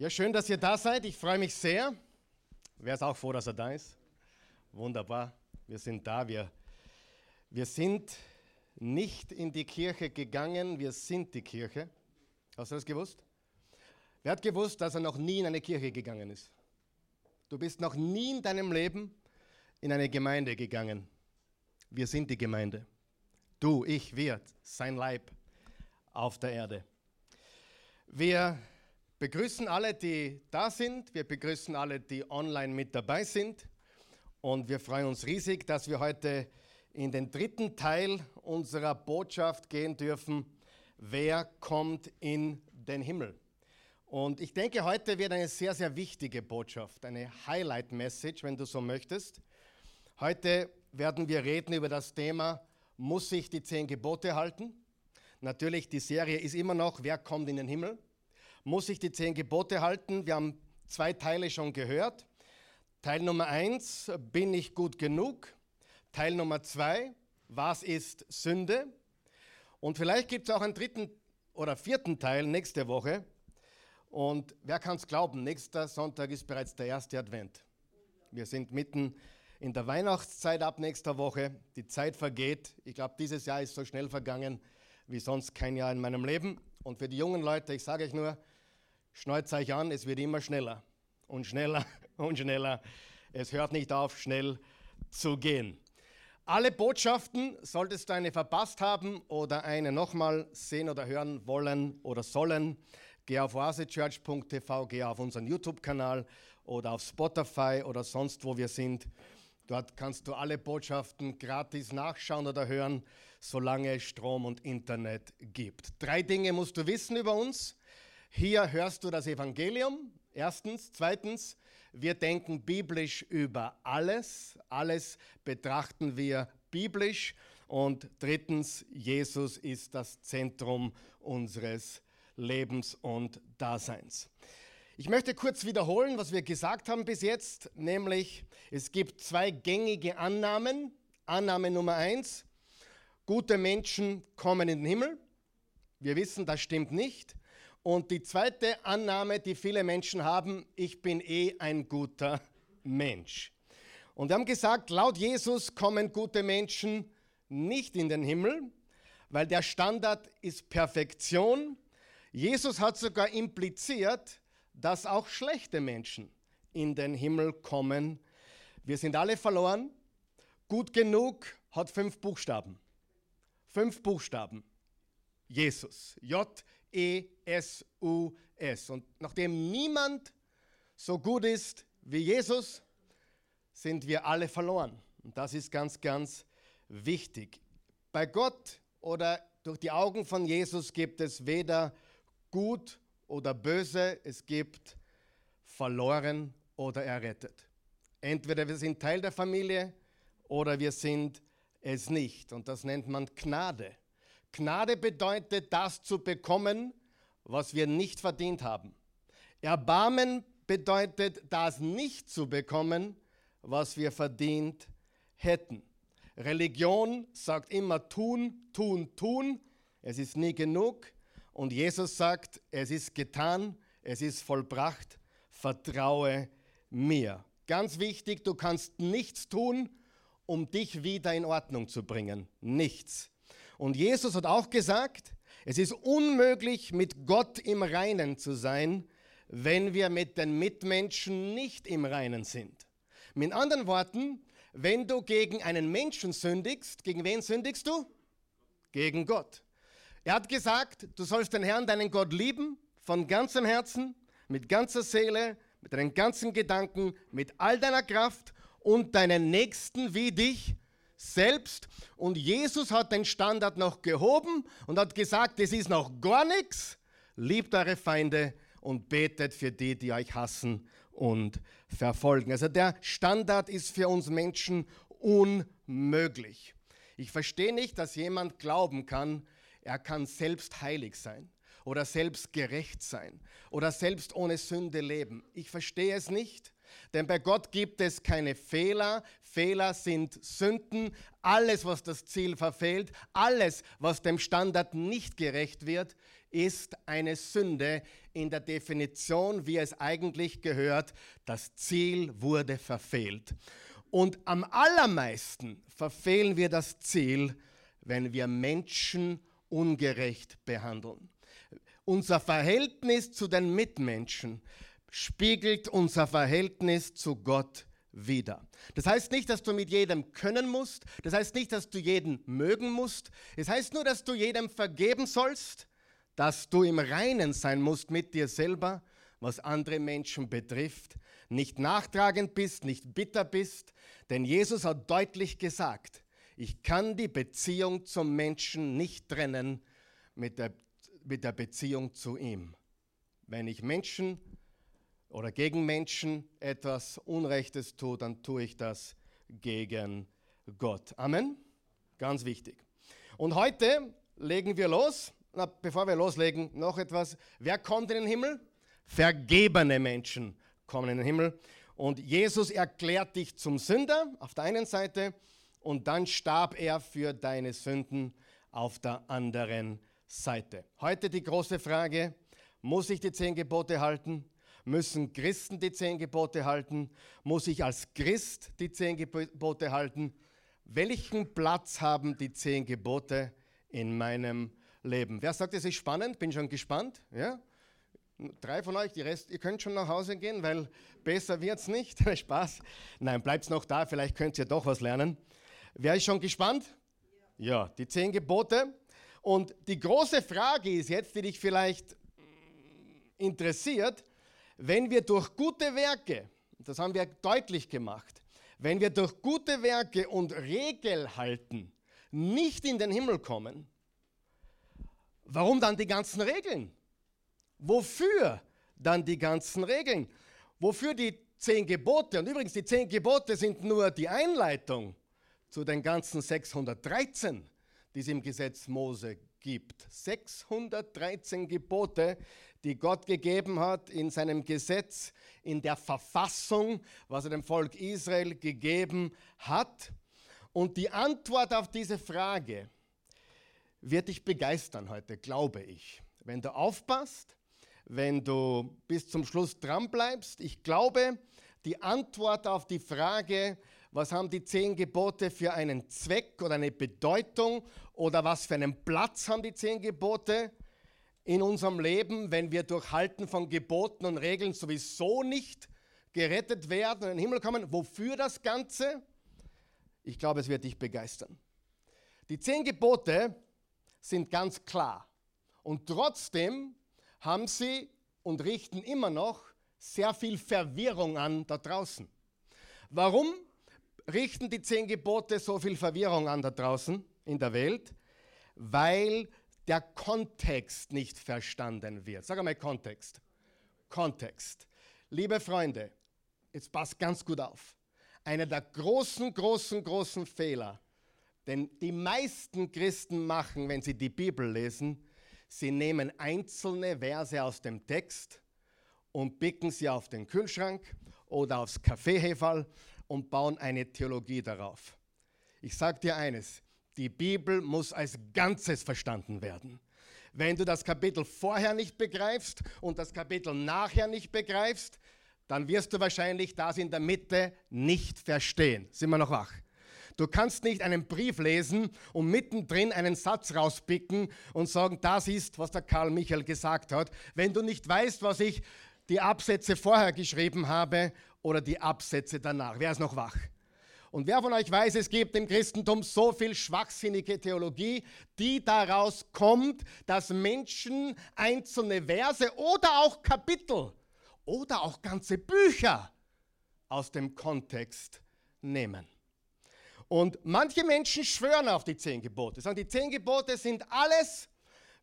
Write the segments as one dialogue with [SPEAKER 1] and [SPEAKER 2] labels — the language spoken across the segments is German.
[SPEAKER 1] Ja, schön, dass ihr da seid. Ich freue mich sehr. Wer ist auch froh, dass er da ist? Wunderbar. Wir sind da. Wir, wir sind nicht in die Kirche gegangen, wir sind die Kirche. Hast du das gewusst? Wer hat gewusst, dass er noch nie in eine Kirche gegangen ist? Du bist noch nie in deinem Leben in eine Gemeinde gegangen. Wir sind die Gemeinde. Du, ich, wir, sein Leib auf der Erde. Wir begrüßen alle, die da sind. Wir begrüßen alle, die online mit dabei sind. Und wir freuen uns riesig, dass wir heute in den dritten Teil unserer Botschaft gehen dürfen. Wer kommt in den Himmel? Und ich denke, heute wird eine sehr, sehr wichtige Botschaft, eine Highlight-Message, wenn du so möchtest. Heute werden wir reden über das Thema, muss ich die zehn Gebote halten? Natürlich, die Serie ist immer noch, wer kommt in den Himmel? Muss ich die zehn Gebote halten. Wir haben zwei Teile schon gehört. Teil Nummer eins, bin ich gut genug? Teil Nummer zwei, was ist Sünde? Und vielleicht gibt es auch einen dritten oder vierten Teil nächste Woche. Und wer kann es glauben, nächster Sonntag ist bereits der erste Advent. Wir sind mitten in der Weihnachtszeit ab nächster Woche. Die Zeit vergeht. Ich glaube, dieses Jahr ist so schnell vergangen wie sonst kein Jahr in meinem Leben. Und für die jungen Leute, ich sage euch nur, Schneuzt euch an, es wird immer schneller und schneller und schneller. Es hört nicht auf, schnell zu gehen. Alle Botschaften, solltest du eine verpasst haben oder eine nochmal sehen oder hören wollen oder sollen, geh auf oasechurch.tv, geh auf unseren YouTube-Kanal oder auf Spotify oder sonst wo wir sind. Dort kannst du alle Botschaften gratis nachschauen oder hören, solange es Strom und Internet gibt. Drei Dinge musst du wissen über uns. Hier hörst du das Evangelium. Erstens. Zweitens, wir denken biblisch über alles. Alles betrachten wir biblisch. Und drittens, Jesus ist das Zentrum unseres Lebens und Daseins. Ich möchte kurz wiederholen, was wir gesagt haben bis jetzt, nämlich es gibt zwei gängige Annahmen. Annahme Nummer eins, gute Menschen kommen in den Himmel. Wir wissen, das stimmt nicht. Und die zweite Annahme, die viele Menschen haben, ich bin eh ein guter Mensch. Und wir haben gesagt, laut Jesus kommen gute Menschen nicht in den Himmel, weil der Standard ist Perfektion. Jesus hat sogar impliziert, dass auch schlechte Menschen in den Himmel kommen. Wir sind alle verloren. Gut genug hat fünf Buchstaben. Fünf Buchstaben. Jesus. J E-S-U-S. Und nachdem niemand so gut ist wie Jesus, sind wir alle verloren. Und das ist ganz, ganz wichtig. Bei Gott oder durch die Augen von Jesus gibt es weder gut oder böse, es gibt verloren oder errettet. Entweder wir sind Teil der Familie oder wir sind es nicht. Und das nennt man Gnade. Gnade bedeutet, das zu bekommen, was wir nicht verdient haben. Erbarmen bedeutet, das nicht zu bekommen, was wir verdient hätten. Religion sagt immer tun, tun, tun. Es ist nie genug. Und Jesus sagt, es ist getan, es ist vollbracht, vertraue mir. Ganz wichtig, du kannst nichts tun, um dich wieder in Ordnung zu bringen. Nichts. Und Jesus hat auch gesagt, es ist unmöglich, mit Gott im Reinen zu sein, wenn wir mit den Mitmenschen nicht im Reinen sind. Mit anderen Worten, wenn du gegen einen Menschen sündigst, gegen wen sündigst du? Gegen Gott. Er hat gesagt, du sollst den Herrn, deinen Gott lieben, von ganzem Herzen, mit ganzer Seele, mit deinen ganzen Gedanken, mit all deiner Kraft und deinen Nächsten wie dich selbst. Und Jesus hat den Standard noch gehoben und hat gesagt, es ist noch gar nichts. Liebt eure Feinde und betet für die, die euch hassen und verfolgen. Also der Standard ist für uns Menschen unmöglich. Ich verstehe nicht, dass jemand glauben kann, er kann selbst heilig sein oder selbst gerecht sein oder selbst ohne Sünde leben. Ich verstehe es nicht. Denn bei Gott gibt es keine Fehler. Fehler sind Sünden. Alles, was das Ziel verfehlt, alles, was dem Standard nicht gerecht wird, ist eine Sünde in der Definition, wie es eigentlich gehört. Das Ziel wurde verfehlt. Und am allermeisten verfehlen wir das Ziel, wenn wir Menschen ungerecht behandeln. Unser Verhältnis zu den Mitmenschen spiegelt unser Verhältnis zu Gott wider. Das heißt nicht, dass du mit jedem können musst. Das heißt nicht, dass du jeden mögen musst. Es heißt nur, dass du jedem vergeben sollst, dass du im Reinen sein musst mit dir selber, was andere Menschen betrifft, nicht nachtragend bist, nicht bitter bist, denn Jesus hat deutlich gesagt, ich kann die Beziehung zum Menschen nicht trennen mit der, mit der Beziehung zu ihm. Wenn ich Menschen oder gegen Menschen etwas Unrechtes tue, dann tue ich das gegen Gott. Amen. Ganz wichtig. Und heute legen wir los. Na, bevor wir loslegen, noch etwas. Wer kommt in den Himmel? Vergebene Menschen kommen in den Himmel. Und Jesus erklärt dich zum Sünder auf der einen Seite und dann starb er für deine Sünden auf der anderen Seite. Heute die große Frage, muss ich die zehn Gebote halten? Müssen Christen die zehn Gebote halten? Muss ich als Christ die zehn Gebote halten? Welchen Platz haben die zehn Gebote in meinem Leben? Wer sagt, es ist spannend? Bin schon gespannt. Ja? Drei von euch, die Rest, ihr könnt schon nach Hause gehen, weil besser wird es nicht. Spaß. Nein, bleibt noch da, vielleicht könnt ihr doch was lernen. Wer ist schon gespannt? Ja. ja, die zehn Gebote. Und die große Frage ist jetzt, die dich vielleicht interessiert, wenn wir durch gute Werke, das haben wir deutlich gemacht, wenn wir durch gute Werke und Regel halten nicht in den Himmel kommen, warum dann die ganzen Regeln? Wofür dann die ganzen Regeln? Wofür die zehn Gebote? Und übrigens, die zehn Gebote sind nur die Einleitung zu den ganzen 613, die es im Gesetz Mose gibt. 613 Gebote, die Gott gegeben hat in seinem Gesetz, in der Verfassung, was er dem Volk Israel gegeben hat. Und die Antwort auf diese Frage wird dich begeistern heute, glaube ich. Wenn du aufpasst, wenn du bis zum Schluss dran bleibst. Ich glaube, die Antwort auf die Frage, was haben die zehn Gebote für einen Zweck oder eine Bedeutung oder was für einen Platz haben die zehn Gebote, in unserem Leben, wenn wir durch Halten von Geboten und Regeln sowieso nicht gerettet werden und in den Himmel kommen. Wofür das Ganze? Ich glaube, es wird dich begeistern. Die zehn Gebote sind ganz klar. Und trotzdem haben sie und richten immer noch sehr viel Verwirrung an da draußen. Warum richten die zehn Gebote so viel Verwirrung an da draußen in der Welt? Weil der Kontext nicht verstanden wird. Sag einmal Kontext. Kontext. Liebe Freunde, jetzt passt ganz gut auf. Einer der großen, großen, großen Fehler, den die meisten Christen machen, wenn sie die Bibel lesen, sie nehmen einzelne Verse aus dem Text und picken sie auf den Kühlschrank oder aufs Kaffeehefall und bauen eine Theologie darauf. Ich sage dir eines, die Bibel muss als Ganzes verstanden werden. Wenn du das Kapitel vorher nicht begreifst und das Kapitel nachher nicht begreifst, dann wirst du wahrscheinlich das in der Mitte nicht verstehen. Sind wir noch wach? Du kannst nicht einen Brief lesen und mittendrin einen Satz rauspicken und sagen, das ist, was der Karl Michael gesagt hat, wenn du nicht weißt, was ich die Absätze vorher geschrieben habe oder die Absätze danach. Wer ist noch wach? Und wer von euch weiß, es gibt im Christentum so viel schwachsinnige Theologie, die daraus kommt, dass Menschen einzelne Verse oder auch Kapitel oder auch ganze Bücher aus dem Kontext nehmen. Und manche Menschen schwören auf die zehn Gebote, sagen, die zehn Gebote sind alles,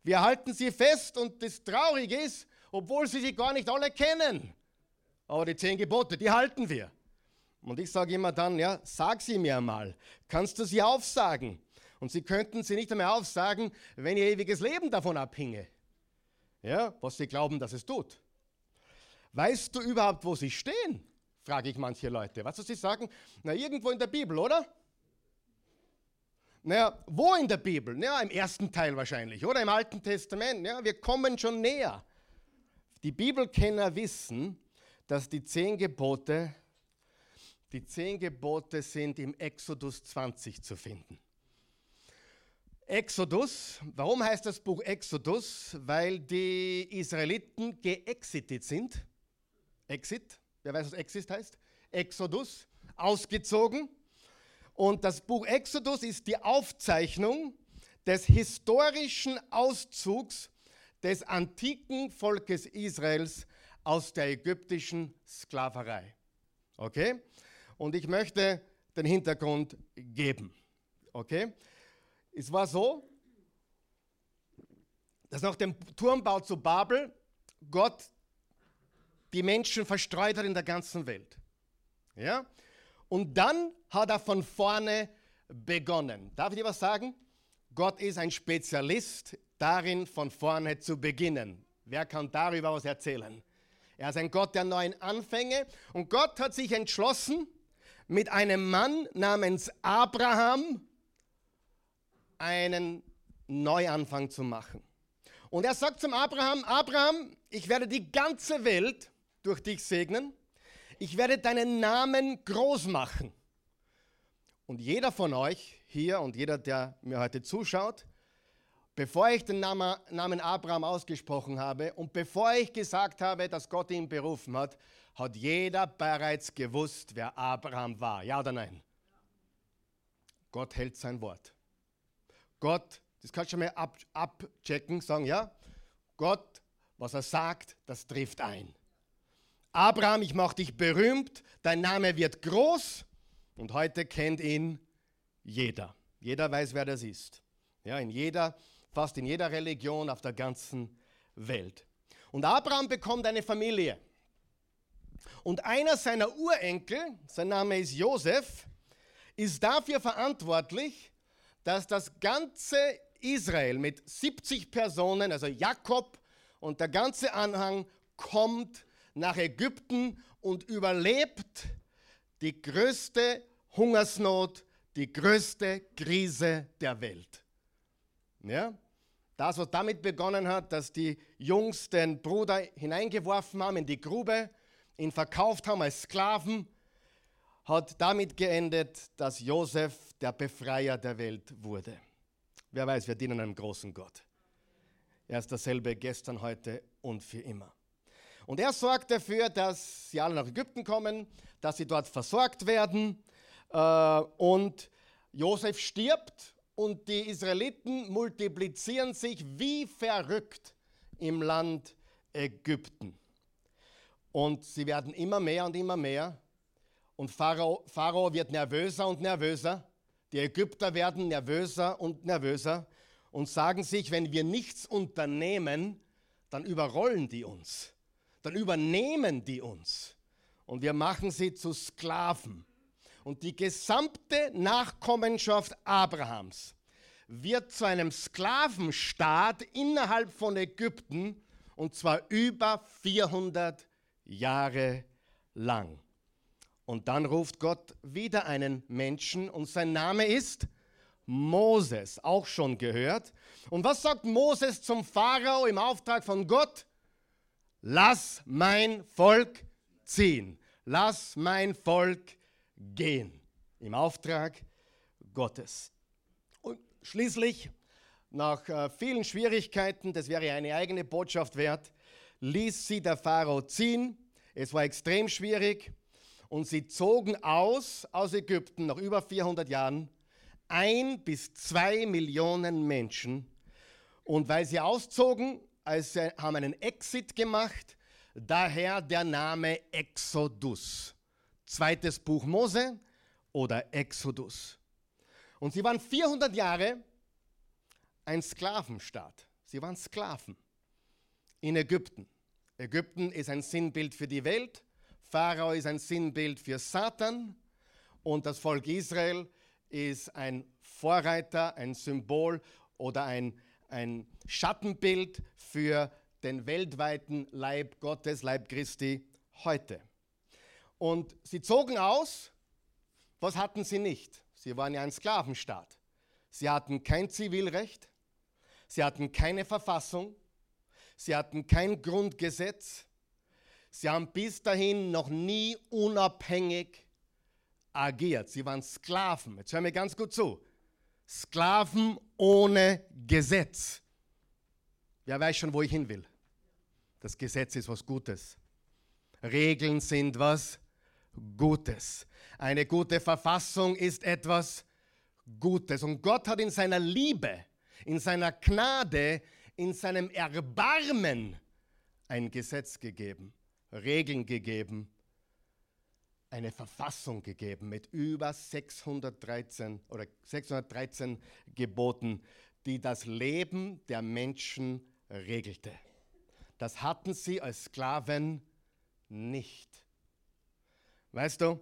[SPEAKER 1] wir halten sie fest und das Traurige ist, obwohl sie sie gar nicht alle kennen. Aber die zehn Gebote, die halten wir. Und ich sage immer dann, ja, sag sie mir mal. Kannst du sie aufsagen? Und sie könnten sie nicht einmal aufsagen, wenn ihr ewiges Leben davon abhinge. Ja, was sie glauben, dass es tut. Weißt du überhaupt, wo sie stehen? Frage ich manche Leute. Was sie sagen? Na, irgendwo in der Bibel, oder? Naja, wo in der Bibel? Ja, im ersten Teil wahrscheinlich oder im Alten Testament. Ja, wir kommen schon näher. Die Bibelkenner wissen, dass die zehn Gebote, die zehn Gebote sind im Exodus 20 zu finden. Exodus, warum heißt das Buch Exodus? Weil die Israeliten geexitet sind. Exit, wer weiß, was Exit heißt? Exodus, ausgezogen. Und das Buch Exodus ist die Aufzeichnung des historischen Auszugs des antiken Volkes Israels aus der ägyptischen Sklaverei. Okay? Und ich möchte den Hintergrund geben. Okay? Es war so, dass nach dem Turmbau zu Babel Gott die Menschen verstreut hat in der ganzen Welt. Ja? Und dann hat er von vorne begonnen. Darf ich dir was sagen? Gott ist ein Spezialist darin, von vorne zu beginnen. Wer kann darüber was erzählen? Er ist ein Gott der neuen Anfänge. Und Gott hat sich entschlossen, mit einem Mann namens Abraham einen Neuanfang zu machen. Und er sagt zum Abraham, Abraham, ich werde die ganze Welt durch dich segnen. Ich werde deinen Namen groß machen. Und jeder von euch hier und jeder, der mir heute zuschaut, bevor ich den Namen Abraham ausgesprochen habe und bevor ich gesagt habe, dass Gott ihn berufen hat, hat jeder bereits gewusst, wer Abraham war. Ja oder nein? Gott hält sein Wort. Gott, das kannst du schon mal ab, abchecken, sagen, ja, Gott, was er sagt, das trifft ein. Abraham, ich mache dich berühmt, dein Name wird groß und heute kennt ihn jeder. Jeder weiß, wer das ist. Ja, in jeder, fast in jeder Religion auf der ganzen Welt. Und Abraham bekommt eine Familie. Und einer seiner Urenkel, sein Name ist Josef, ist dafür verantwortlich, dass das ganze Israel mit 70 Personen, also Jakob und der ganze Anhang, kommt nach Ägypten und überlebt die größte Hungersnot, die größte Krise der Welt. Ja? Das, was damit begonnen hat, dass die Jungs den Bruder hineingeworfen haben in die Grube, ihn verkauft haben als Sklaven, hat damit geendet, dass Josef der Befreier der Welt wurde. Wer weiß, wir dienen einem großen Gott. Er ist dasselbe gestern, heute und für immer. Und er sorgt dafür, dass sie alle nach Ägypten kommen, dass sie dort versorgt werden. Äh, und Josef stirbt und die Israeliten multiplizieren sich wie verrückt im Land Ägypten. Und sie werden immer mehr und immer mehr. Und Pharao, Pharao wird nervöser und nervöser. Die Ägypter werden nervöser und nervöser und sagen sich, wenn wir nichts unternehmen, dann überrollen die uns dann übernehmen die uns und wir machen sie zu Sklaven. Und die gesamte Nachkommenschaft Abrahams wird zu einem Sklavenstaat innerhalb von Ägypten und zwar über 400 Jahre lang. Und dann ruft Gott wieder einen Menschen und sein Name ist Moses, auch schon gehört. Und was sagt Moses zum Pharao im Auftrag von Gott? lass mein Volk ziehen, lass mein Volk gehen, im Auftrag Gottes. Und schließlich, nach äh, vielen Schwierigkeiten, das wäre eine eigene Botschaft wert, ließ sie der Pharao ziehen. Es war extrem schwierig und sie zogen aus aus Ägypten nach über 400 Jahren ein bis zwei Millionen Menschen. Und weil sie auszogen, also haben einen Exit gemacht, daher der Name Exodus. Zweites Buch Mose oder Exodus. Und sie waren 400 Jahre ein Sklavenstaat. Sie waren Sklaven in Ägypten. Ägypten ist ein Sinnbild für die Welt, Pharao ist ein Sinnbild für Satan und das Volk Israel ist ein Vorreiter, ein Symbol oder ein ein Schattenbild für den weltweiten Leib Gottes, Leib Christi heute. Und sie zogen aus, was hatten sie nicht? Sie waren ja ein Sklavenstaat. Sie hatten kein Zivilrecht, sie hatten keine Verfassung, sie hatten kein Grundgesetz, sie haben bis dahin noch nie unabhängig agiert. Sie waren Sklaven. Jetzt hören wir ganz gut zu. Sklaven ohne Gesetz. Wer weiß schon, wo ich hin will? Das Gesetz ist was Gutes. Regeln sind was Gutes. Eine gute Verfassung ist etwas Gutes. Und Gott hat in seiner Liebe, in seiner Gnade, in seinem Erbarmen ein Gesetz gegeben, Regeln gegeben, eine Verfassung gegeben mit über 613 oder 613 Geboten, die das Leben der Menschen regelte. Das hatten sie als Sklaven nicht. Weißt du,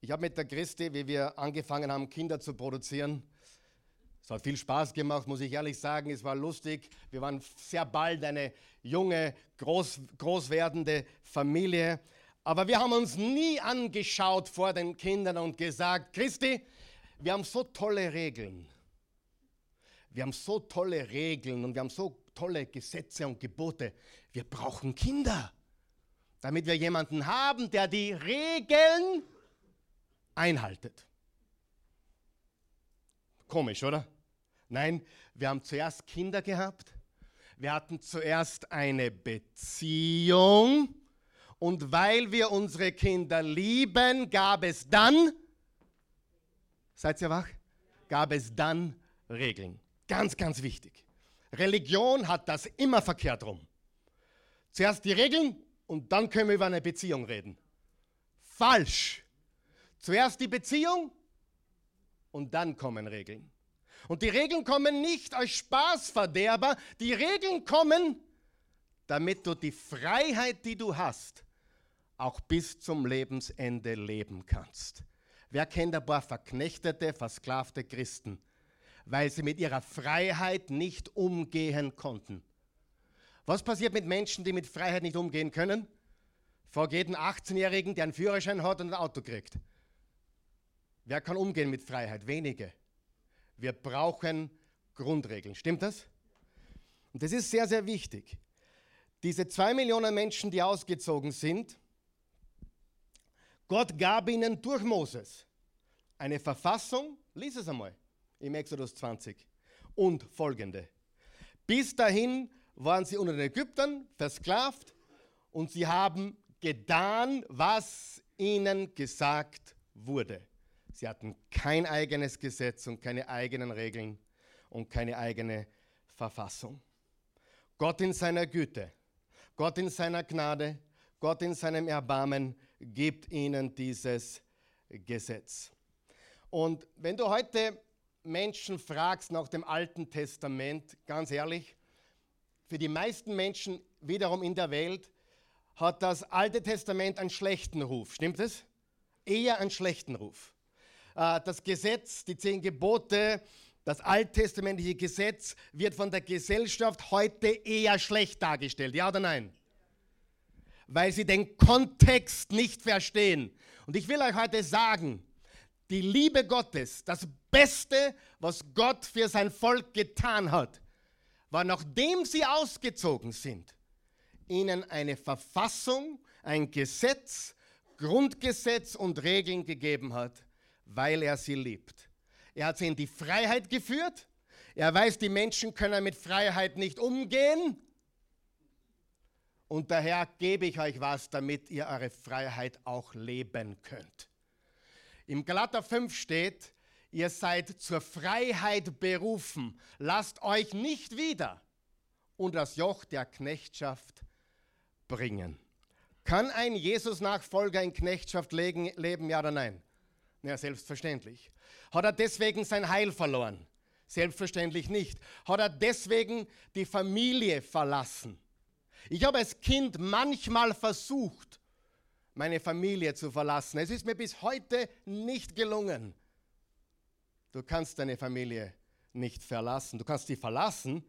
[SPEAKER 1] ich habe mit der Christi, wie wir angefangen haben, Kinder zu produzieren, es hat viel Spaß gemacht, muss ich ehrlich sagen. Es war lustig. Wir waren sehr bald eine junge, groß, groß werdende Familie. Aber wir haben uns nie angeschaut vor den Kindern und gesagt, Christi, wir haben so tolle Regeln. Wir haben so tolle Regeln und wir haben so tolle Gesetze und Gebote. Wir brauchen Kinder, damit wir jemanden haben, der die Regeln einhaltet. Komisch, oder? Nein, wir haben zuerst Kinder gehabt. Wir hatten zuerst eine Beziehung und weil wir unsere Kinder lieben, gab es dann, seid ihr wach? Gab es dann Regeln. Ganz, ganz wichtig. Religion hat das immer verkehrt rum. Zuerst die Regeln und dann können wir über eine Beziehung reden. Falsch. Zuerst die Beziehung und dann kommen Regeln. Und die Regeln kommen nicht als Spaßverderber, die Regeln kommen, damit du die Freiheit, die du hast, auch bis zum Lebensende leben kannst. Wer kennt ein paar verknechtete, versklavte Christen, weil sie mit ihrer Freiheit nicht umgehen konnten? Was passiert mit Menschen, die mit Freiheit nicht umgehen können? Frag jeden 18-Jährigen, der einen Führerschein hat und ein Auto kriegt. Wer kann umgehen mit Freiheit? Wenige. Wir brauchen Grundregeln. Stimmt das? Und das ist sehr, sehr wichtig. Diese zwei Millionen Menschen, die ausgezogen sind, Gott gab ihnen durch Moses eine Verfassung, lies es einmal im Exodus 20, und folgende. Bis dahin waren sie unter den Ägyptern versklavt und sie haben getan, was ihnen gesagt wurde. Sie hatten kein eigenes Gesetz und keine eigenen Regeln und keine eigene Verfassung. Gott in seiner Güte, Gott in seiner Gnade, Gott in seinem Erbarmen gibt ihnen dieses Gesetz. Und wenn du heute Menschen fragst nach dem Alten Testament, ganz ehrlich, für die meisten Menschen wiederum in der Welt hat das Alte Testament einen schlechten Ruf. Stimmt es? Eher einen schlechten Ruf. Äh, das Gesetz, die zehn Gebote, das alttestamentliche Gesetz wird von der Gesellschaft heute eher schlecht dargestellt. Ja oder nein? weil sie den Kontext nicht verstehen. Und ich will euch heute sagen, die Liebe Gottes, das Beste, was Gott für sein Volk getan hat, war, nachdem sie ausgezogen sind, ihnen eine Verfassung, ein Gesetz, Grundgesetz und Regeln gegeben hat, weil er sie liebt. Er hat sie in die Freiheit geführt. Er weiß, die Menschen können mit Freiheit nicht umgehen. Und daher gebe ich euch was, damit ihr eure Freiheit auch leben könnt. Im Galater 5 steht, ihr seid zur Freiheit berufen. Lasst euch nicht wieder unter das Joch der Knechtschaft bringen. Kann ein Jesus-Nachfolger in Knechtschaft leben, ja oder nein? Ja, selbstverständlich. Hat er deswegen sein Heil verloren? Selbstverständlich nicht. Hat er deswegen die Familie verlassen? Ich habe als Kind manchmal versucht, meine Familie zu verlassen. Es ist mir bis heute nicht gelungen. Du kannst deine Familie nicht verlassen. Du kannst sie verlassen,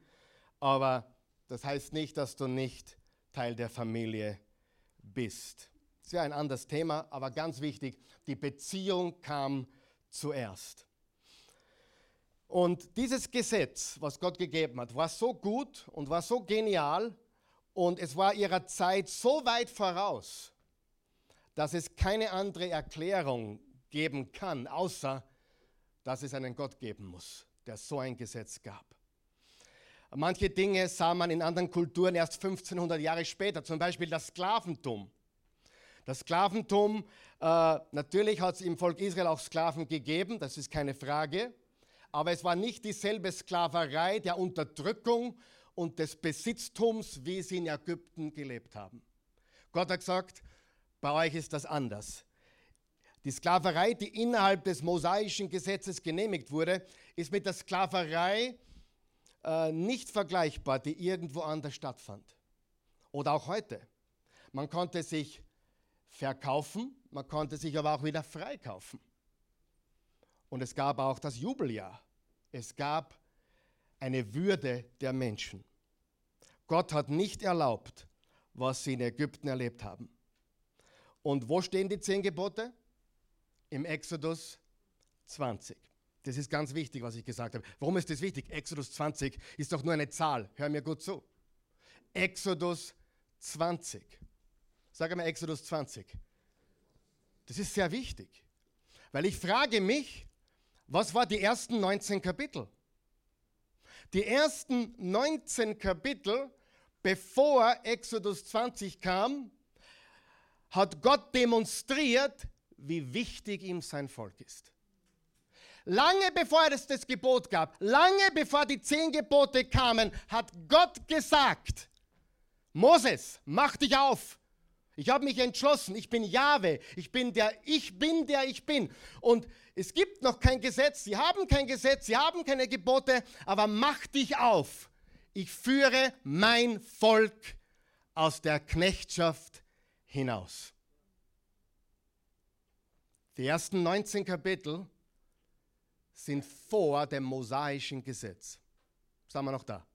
[SPEAKER 1] aber das heißt nicht, dass du nicht Teil der Familie bist. Ist ja ein anderes Thema, aber ganz wichtig, die Beziehung kam zuerst. Und dieses Gesetz, was Gott gegeben hat, war so gut und war so genial und es war ihrer Zeit so weit voraus, dass es keine andere Erklärung geben kann, außer dass es einen Gott geben muss, der so ein Gesetz gab. Manche Dinge sah man in anderen Kulturen erst 1500 Jahre später, zum Beispiel das Sklaventum. Das Sklaventum, äh, natürlich hat es im Volk Israel auch Sklaven gegeben, das ist keine Frage, aber es war nicht dieselbe Sklaverei der Unterdrückung und des Besitztums, wie sie in Ägypten gelebt haben. Gott hat gesagt, bei euch ist das anders. Die Sklaverei, die innerhalb des mosaischen Gesetzes genehmigt wurde, ist mit der Sklaverei äh, nicht vergleichbar, die irgendwo anders stattfand. Oder auch heute. Man konnte sich verkaufen, man konnte sich aber auch wieder freikaufen. Und es gab auch das Jubeljahr. Es gab eine Würde der Menschen. Gott hat nicht erlaubt, was sie in Ägypten erlebt haben. Und wo stehen die zehn Gebote? Im Exodus 20. Das ist ganz wichtig, was ich gesagt habe. Warum ist das wichtig? Exodus 20 ist doch nur eine Zahl. Hör mir gut zu. Exodus 20. Sag einmal Exodus 20. Das ist sehr wichtig. Weil ich frage mich, was war die ersten 19 Kapitel? Die ersten 19 Kapitel, bevor Exodus 20 kam, hat Gott demonstriert, wie wichtig ihm sein Volk ist. Lange bevor es das Gebot gab, lange bevor die zehn Gebote kamen, hat Gott gesagt, Moses, mach dich auf. Ich habe mich entschlossen, ich bin Jahwe, ich bin der, ich bin der ich bin. Und es gibt noch kein Gesetz, sie haben kein Gesetz, sie haben keine Gebote, aber mach dich auf. Ich führe mein Volk aus der Knechtschaft hinaus. Die ersten 19 Kapitel sind vor dem mosaischen Gesetz. Sagen wir noch da.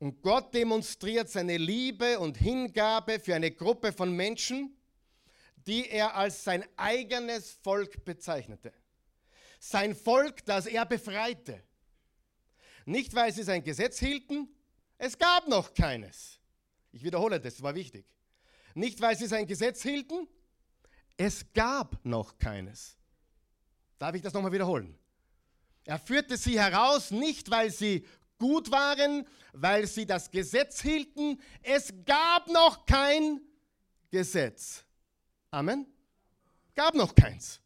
[SPEAKER 1] Und Gott demonstriert seine Liebe und Hingabe für eine Gruppe von Menschen, die er als sein eigenes Volk bezeichnete. Sein Volk, das er befreite. Nicht, weil sie sein Gesetz hielten, es gab noch keines. Ich wiederhole das, war wichtig. Nicht, weil sie sein Gesetz hielten, es gab noch keines. Darf ich das nochmal wiederholen? Er führte sie heraus, nicht weil sie gut waren, weil sie das Gesetz hielten. Es gab noch kein Gesetz. Amen. Gab noch keins.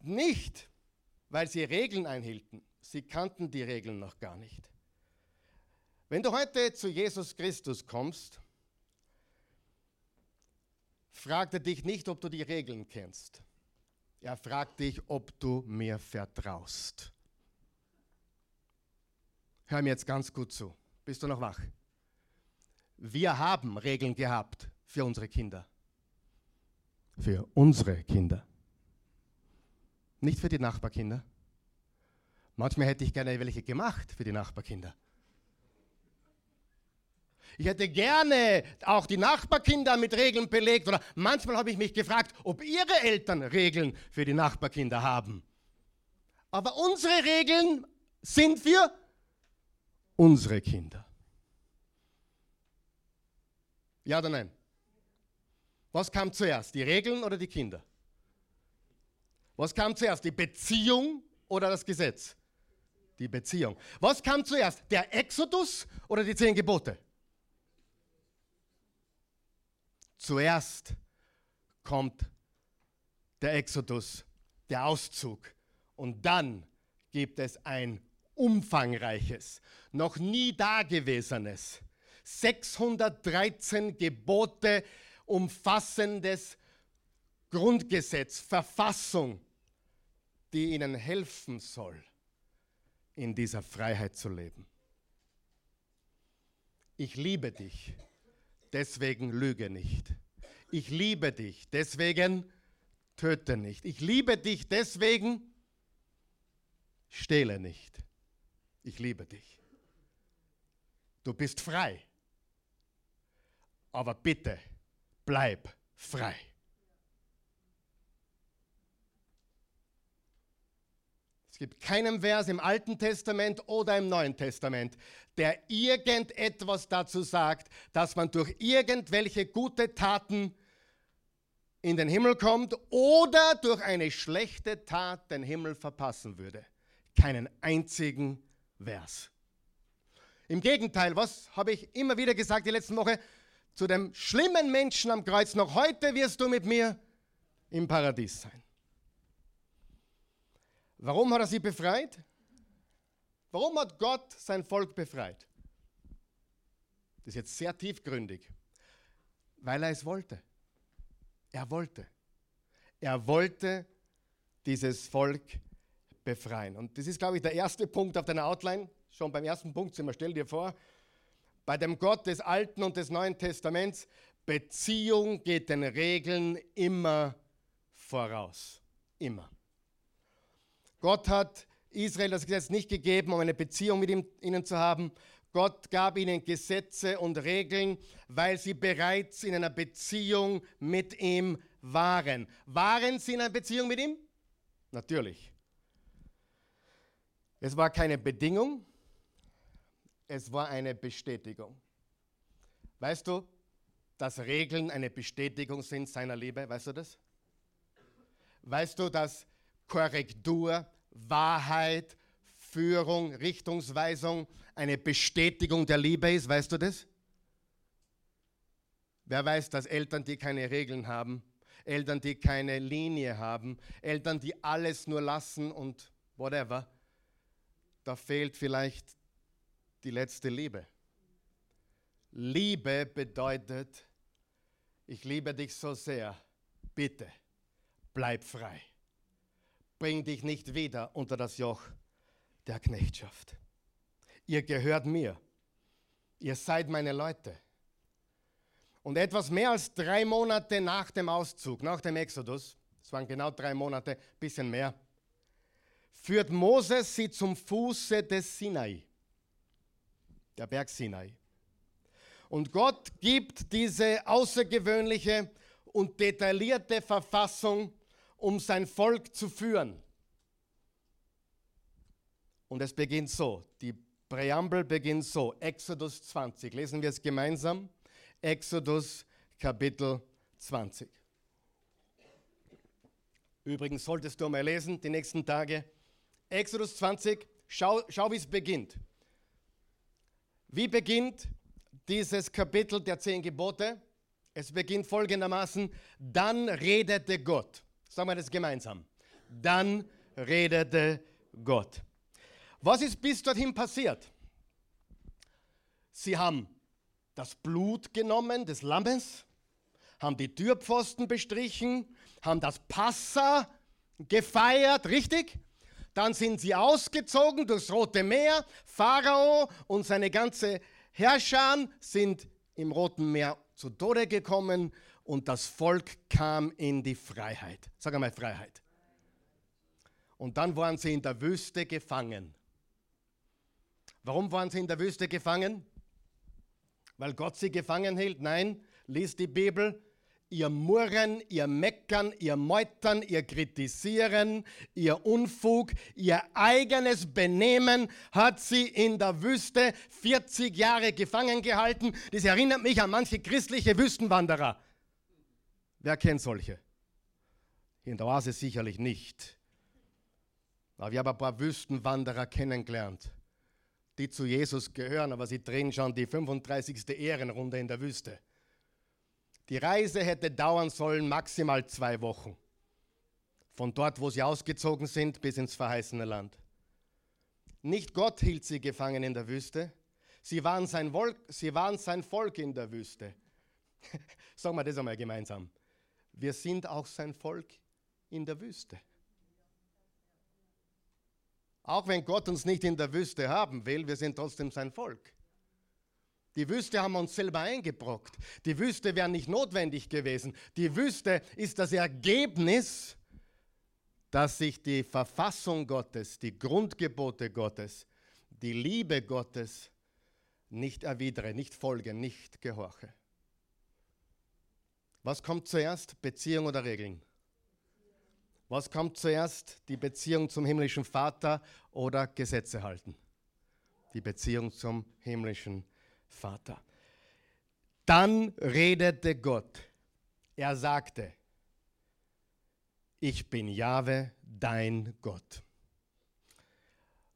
[SPEAKER 1] Nicht, weil sie Regeln einhielten. Sie kannten die Regeln noch gar nicht. Wenn du heute zu Jesus Christus kommst, fragt er dich nicht, ob du die Regeln kennst. Er fragt dich, ob du mir vertraust. Hör mir jetzt ganz gut zu. Bist du noch wach? Wir haben Regeln gehabt für unsere Kinder. Für unsere Kinder. Nicht für die Nachbarkinder. Manchmal hätte ich gerne welche gemacht für die Nachbarkinder. Ich hätte gerne auch die Nachbarkinder mit Regeln belegt oder manchmal habe ich mich gefragt, ob ihre Eltern Regeln für die Nachbarkinder haben. Aber unsere Regeln sind für unsere Kinder. Ja oder nein? Was kam zuerst, die Regeln oder die Kinder? Was kam zuerst, die Beziehung oder das Gesetz? Die Beziehung. Was kam zuerst, der Exodus oder die zehn Gebote? Zuerst kommt der Exodus, der Auszug. Und dann gibt es ein umfangreiches, noch nie dagewesenes, 613 Gebote umfassendes Grundgesetz, Verfassung, die ihnen helfen soll, in dieser Freiheit zu leben. Ich liebe dich deswegen lüge nicht. Ich liebe dich, deswegen töte nicht. Ich liebe dich, deswegen stehle nicht. Ich liebe dich. Du bist frei. Aber bitte bleib frei. gibt keinen Vers im Alten Testament oder im Neuen Testament, der irgendetwas dazu sagt, dass man durch irgendwelche gute Taten in den Himmel kommt oder durch eine schlechte Tat den Himmel verpassen würde. Keinen einzigen Vers. Im Gegenteil, was habe ich immer wieder gesagt die letzten Woche? Zu dem schlimmen Menschen am Kreuz, noch heute wirst du mit mir im Paradies sein. Warum hat er sie befreit? Warum hat Gott sein Volk befreit? Das ist jetzt sehr tiefgründig, weil er es wollte. Er wollte. Er wollte dieses Volk befreien. Und das ist, glaube ich, der erste Punkt auf deiner Outline. Schon beim ersten Punkt sind wir, stell dir vor, bei dem Gott des Alten und des Neuen Testaments, Beziehung geht den Regeln immer voraus. Immer. Gott hat Israel das Gesetz nicht gegeben, um eine Beziehung mit ihm, ihnen zu haben. Gott gab ihnen Gesetze und Regeln, weil sie bereits in einer Beziehung mit ihm waren. Waren sie in einer Beziehung mit ihm? Natürlich. Es war keine Bedingung, es war eine Bestätigung. Weißt du, dass Regeln eine Bestätigung sind seiner Liebe? Weißt du das? Weißt du, dass Korrektur, Wahrheit, Führung, Richtungsweisung eine Bestätigung der Liebe ist? Weißt du das? Wer weiß, dass Eltern, die keine Regeln haben, Eltern, die keine Linie haben, Eltern, die alles nur lassen und whatever, da fehlt vielleicht die letzte Liebe. Liebe bedeutet, ich liebe dich so sehr, bitte, bleib frei. Bring dich nicht wieder unter das Joch der Knechtschaft. Ihr gehört mir. Ihr seid meine Leute. Und etwas mehr als drei Monate nach dem Auszug, nach dem Exodus, es waren genau drei Monate, bisschen mehr, führt Moses sie zum Fuße des Sinai, der Berg Sinai. Und Gott gibt diese außergewöhnliche und detaillierte Verfassung, um sein Volk zu führen. Und es beginnt so, die Präambel beginnt so, Exodus 20. Lesen wir es gemeinsam. Exodus Kapitel 20. Übrigens solltest du mal lesen die nächsten Tage. Exodus 20, schau, schau wie es beginnt. Wie beginnt dieses Kapitel der zehn Gebote? Es beginnt folgendermaßen, dann redete Gott. Sagen wir das gemeinsam. Dann redete Gott. Was ist bis dorthin passiert? Sie haben das Blut genommen des Lammes, haben die Türpfosten bestrichen, haben das Passa gefeiert, richtig? Dann sind sie ausgezogen durchs Rote Meer. Pharao und seine ganze Herrscher sind im Roten Meer zu Tode gekommen und das Volk kam in die Freiheit. Sag einmal Freiheit. Und dann waren sie in der Wüste gefangen. Warum waren sie in der Wüste gefangen? Weil Gott sie gefangen hielt? Nein, liest die Bibel. Ihr Murren, ihr Meckern, ihr Meutern, ihr Kritisieren, ihr Unfug, ihr eigenes Benehmen hat sie in der Wüste 40 Jahre gefangen gehalten. Das erinnert mich an manche christliche Wüstenwanderer. Wer kennt solche? In der Oase sicherlich nicht. Aber wir haben ein paar Wüstenwanderer kennengelernt die zu Jesus gehören, aber sie drehen schon die 35. Ehrenrunde in der Wüste. Die Reise hätte dauern sollen maximal zwei Wochen. Von dort, wo sie ausgezogen sind, bis ins verheißene Land. Nicht Gott hielt sie gefangen in der Wüste. Sie waren sein, Volk, sie waren sein Volk in der Wüste. Sagen wir das einmal gemeinsam. Wir sind auch sein Volk in der Wüste. Auch wenn Gott uns nicht in der Wüste haben will, wir sind trotzdem sein Volk. Die Wüste haben wir uns selber eingebrockt. Die Wüste wäre nicht notwendig gewesen. Die Wüste ist das Ergebnis, dass sich die Verfassung Gottes, die Grundgebote Gottes, die Liebe Gottes nicht erwidere, nicht folge, nicht gehorche. Was kommt zuerst, Beziehung oder Regeln? Was kommt zuerst? Die Beziehung zum himmlischen Vater oder Gesetze halten? Die Beziehung zum himmlischen Vater. Dann redete Gott. Er sagte, ich bin Jahwe, dein Gott.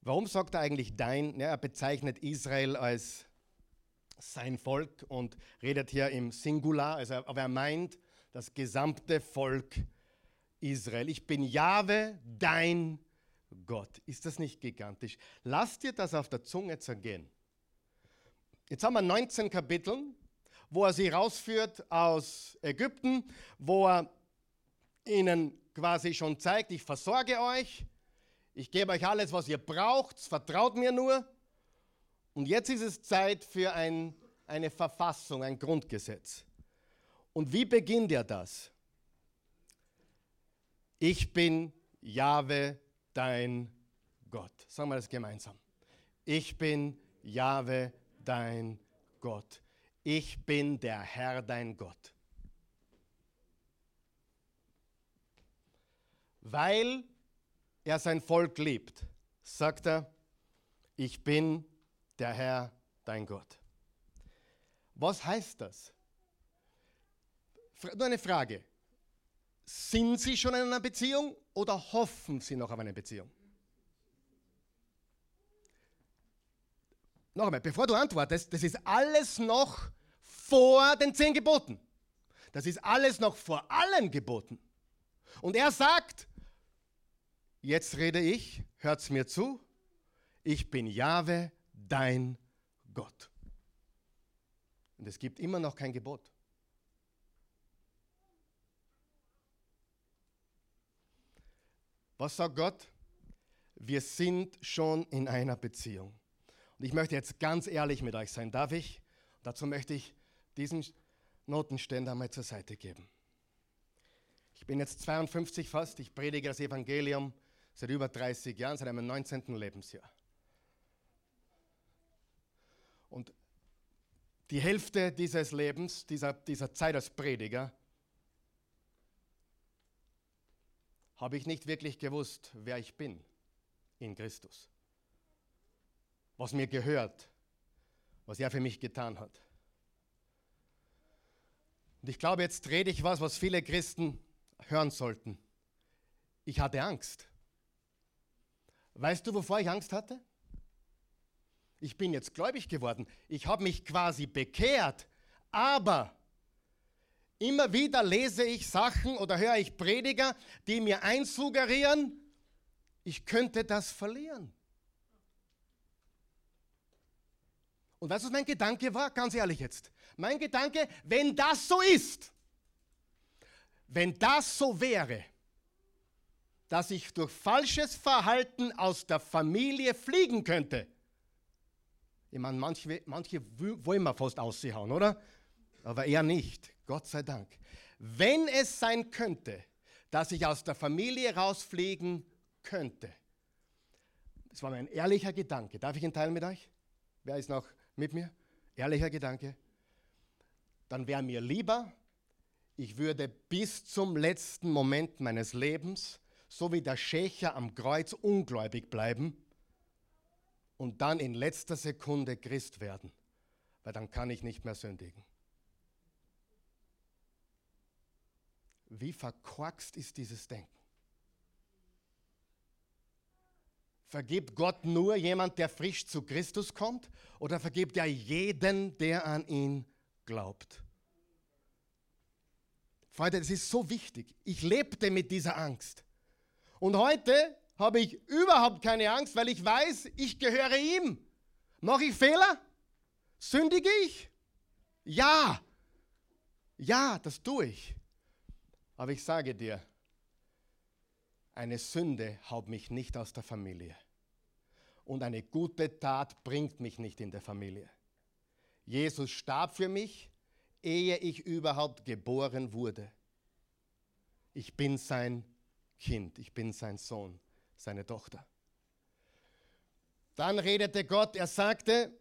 [SPEAKER 1] Warum sagt er eigentlich dein? Ja, er bezeichnet Israel als sein Volk und redet hier im Singular, also, aber er meint das gesamte Volk Israel. Ich bin Jahwe, dein Gott. Ist das nicht gigantisch? Lass dir das auf der Zunge zergehen. Jetzt haben wir 19 Kapitel, wo er sie rausführt aus Ägypten, wo er ihnen quasi schon zeigt, ich versorge euch, ich gebe euch alles, was ihr braucht, vertraut mir nur. Und jetzt ist es Zeit für ein, eine Verfassung, ein Grundgesetz. Und wie beginnt er das? Ich bin Jahwe, dein Gott. Sagen wir das gemeinsam. Ich bin Jahwe, dein Gott. Ich bin der Herr, dein Gott. Weil er sein Volk liebt, sagt er, ich bin der Herr, dein Gott. Was heißt das? Nur eine Frage. Sind Sie schon in einer Beziehung oder hoffen Sie noch auf eine Beziehung? Noch einmal, bevor du antwortest, das ist alles noch vor den zehn Geboten. Das ist alles noch vor allen Geboten. Und er sagt, jetzt rede ich, hört's mir zu, ich bin Jahwe, dein Gott. Und es gibt immer noch kein Gebot. Was sagt Gott? Wir sind schon in einer Beziehung. Und ich möchte jetzt ganz ehrlich mit euch sein. Darf ich? Dazu möchte ich diesen Notenständer mal zur Seite geben. Ich bin jetzt 52 fast. Ich predige das Evangelium seit über 30 Jahren, seit meinem 19. Lebensjahr. Und die Hälfte dieses Lebens, dieser, dieser Zeit als Prediger, habe ich nicht wirklich gewusst, wer ich bin in Christus. Was mir gehört, was er für mich getan hat. Und ich glaube, jetzt rede ich was, was viele Christen hören sollten. Ich hatte Angst. Weißt du, wovor ich Angst hatte? Ich bin jetzt gläubig geworden. Ich habe mich quasi bekehrt. Aber Immer wieder lese ich Sachen oder höre ich Prediger, die mir einsuggerieren, ich könnte das verlieren. Und weißt du, was mein Gedanke war? Ganz ehrlich jetzt. Mein Gedanke, wenn das so ist, wenn das so wäre, dass ich durch falsches Verhalten aus der Familie fliegen könnte. Ich meine, manche, manche wollen wir fast aushauen, oder? Aber er nicht. Gott sei Dank. Wenn es sein könnte, dass ich aus der Familie rausfliegen könnte, das war mein ehrlicher Gedanke. Darf ich ihn teilen mit euch? Wer ist noch mit mir? Ehrlicher Gedanke. Dann wäre mir lieber, ich würde bis zum letzten Moment meines Lebens, so wie der Schächer am Kreuz, ungläubig bleiben und dann in letzter Sekunde Christ werden, weil dann kann ich nicht mehr sündigen. Wie verkorkst ist dieses Denken? Vergibt Gott nur jemand, der frisch zu Christus kommt? Oder vergibt er jeden, der an ihn glaubt? Freunde, das ist so wichtig. Ich lebte mit dieser Angst. Und heute habe ich überhaupt keine Angst, weil ich weiß, ich gehöre ihm. Mache ich Fehler? Sündige ich? Ja. Ja, das tue ich. Aber ich sage dir, eine Sünde haut mich nicht aus der Familie. Und eine gute Tat bringt mich nicht in der Familie. Jesus starb für mich, ehe ich überhaupt geboren wurde. Ich bin sein Kind, ich bin sein Sohn, seine Tochter. Dann redete Gott, er sagte,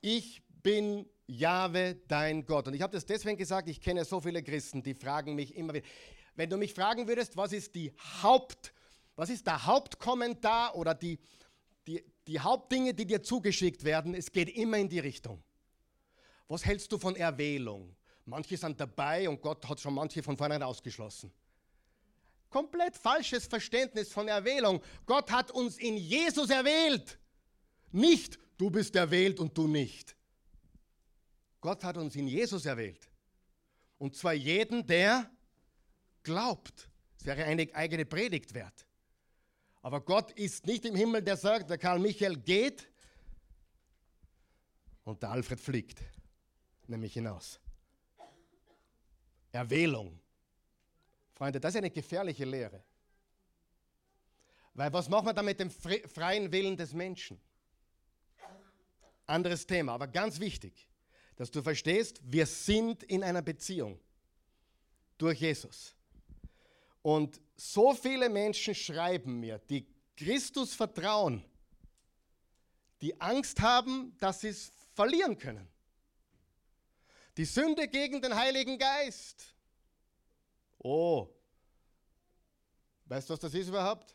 [SPEAKER 1] ich bin Jahwe, dein Gott. Und ich habe das deswegen gesagt, ich kenne so viele Christen, die fragen mich immer wieder, wenn du mich fragen würdest, was ist die Haupt, was ist der Hauptkommentar oder die, die, die Hauptdinge, die dir zugeschickt werden, es geht immer in die Richtung. Was hältst du von Erwählung? Manche sind dabei und Gott hat schon manche von vornherein ausgeschlossen. Komplett falsches Verständnis von Erwählung. Gott hat uns in Jesus erwählt. Nicht, du bist erwählt und du nicht. Gott hat uns in Jesus erwählt. Und zwar jeden, der glaubt. Das wäre eine eigene Predigt wert. Aber Gott ist nicht im Himmel, der sagt, der Karl Michael geht und der Alfred fliegt, nämlich hinaus. Erwählung. Freunde, das ist eine gefährliche Lehre. Weil was machen wir da mit dem freien Willen des Menschen? Anderes Thema, aber ganz wichtig, dass du verstehst, wir sind in einer Beziehung durch Jesus. Und so viele Menschen schreiben mir, die Christus vertrauen, die Angst haben, dass sie es verlieren können. Die Sünde gegen den Heiligen Geist. Oh, weißt du, was das ist überhaupt?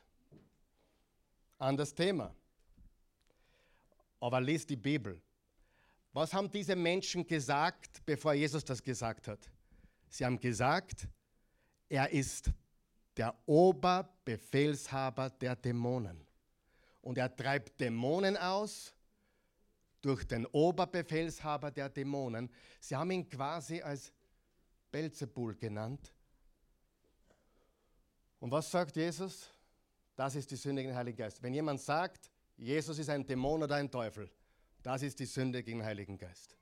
[SPEAKER 1] Anderes Thema. Aber lies die Bibel. Was haben diese Menschen gesagt, bevor Jesus das gesagt hat? Sie haben gesagt, er ist der Oberbefehlshaber der Dämonen. Und er treibt Dämonen aus durch den Oberbefehlshaber der Dämonen. Sie haben ihn quasi als Belzebul genannt. Und was sagt Jesus? Das ist die Sünde gegen den Heiligen Geist. Wenn jemand sagt, Jesus ist ein Dämon oder ein Teufel, das ist die Sünde gegen den Heiligen Geist.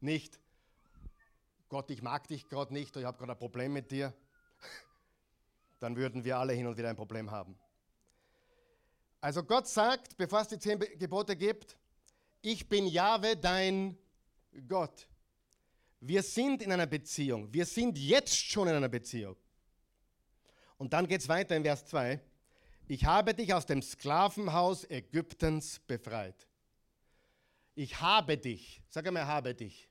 [SPEAKER 1] Nicht, Gott, ich mag dich gerade nicht, oder ich habe gerade ein Problem mit dir. Dann würden wir alle hin und wieder ein Problem haben. Also Gott sagt, bevor es die zehn Gebote gibt, ich bin Jahwe, dein Gott. Wir sind in einer Beziehung. Wir sind jetzt schon in einer Beziehung. Und dann geht es weiter in Vers 2. Ich habe dich aus dem Sklavenhaus Ägyptens befreit. Ich habe dich, sag einmal, habe dich.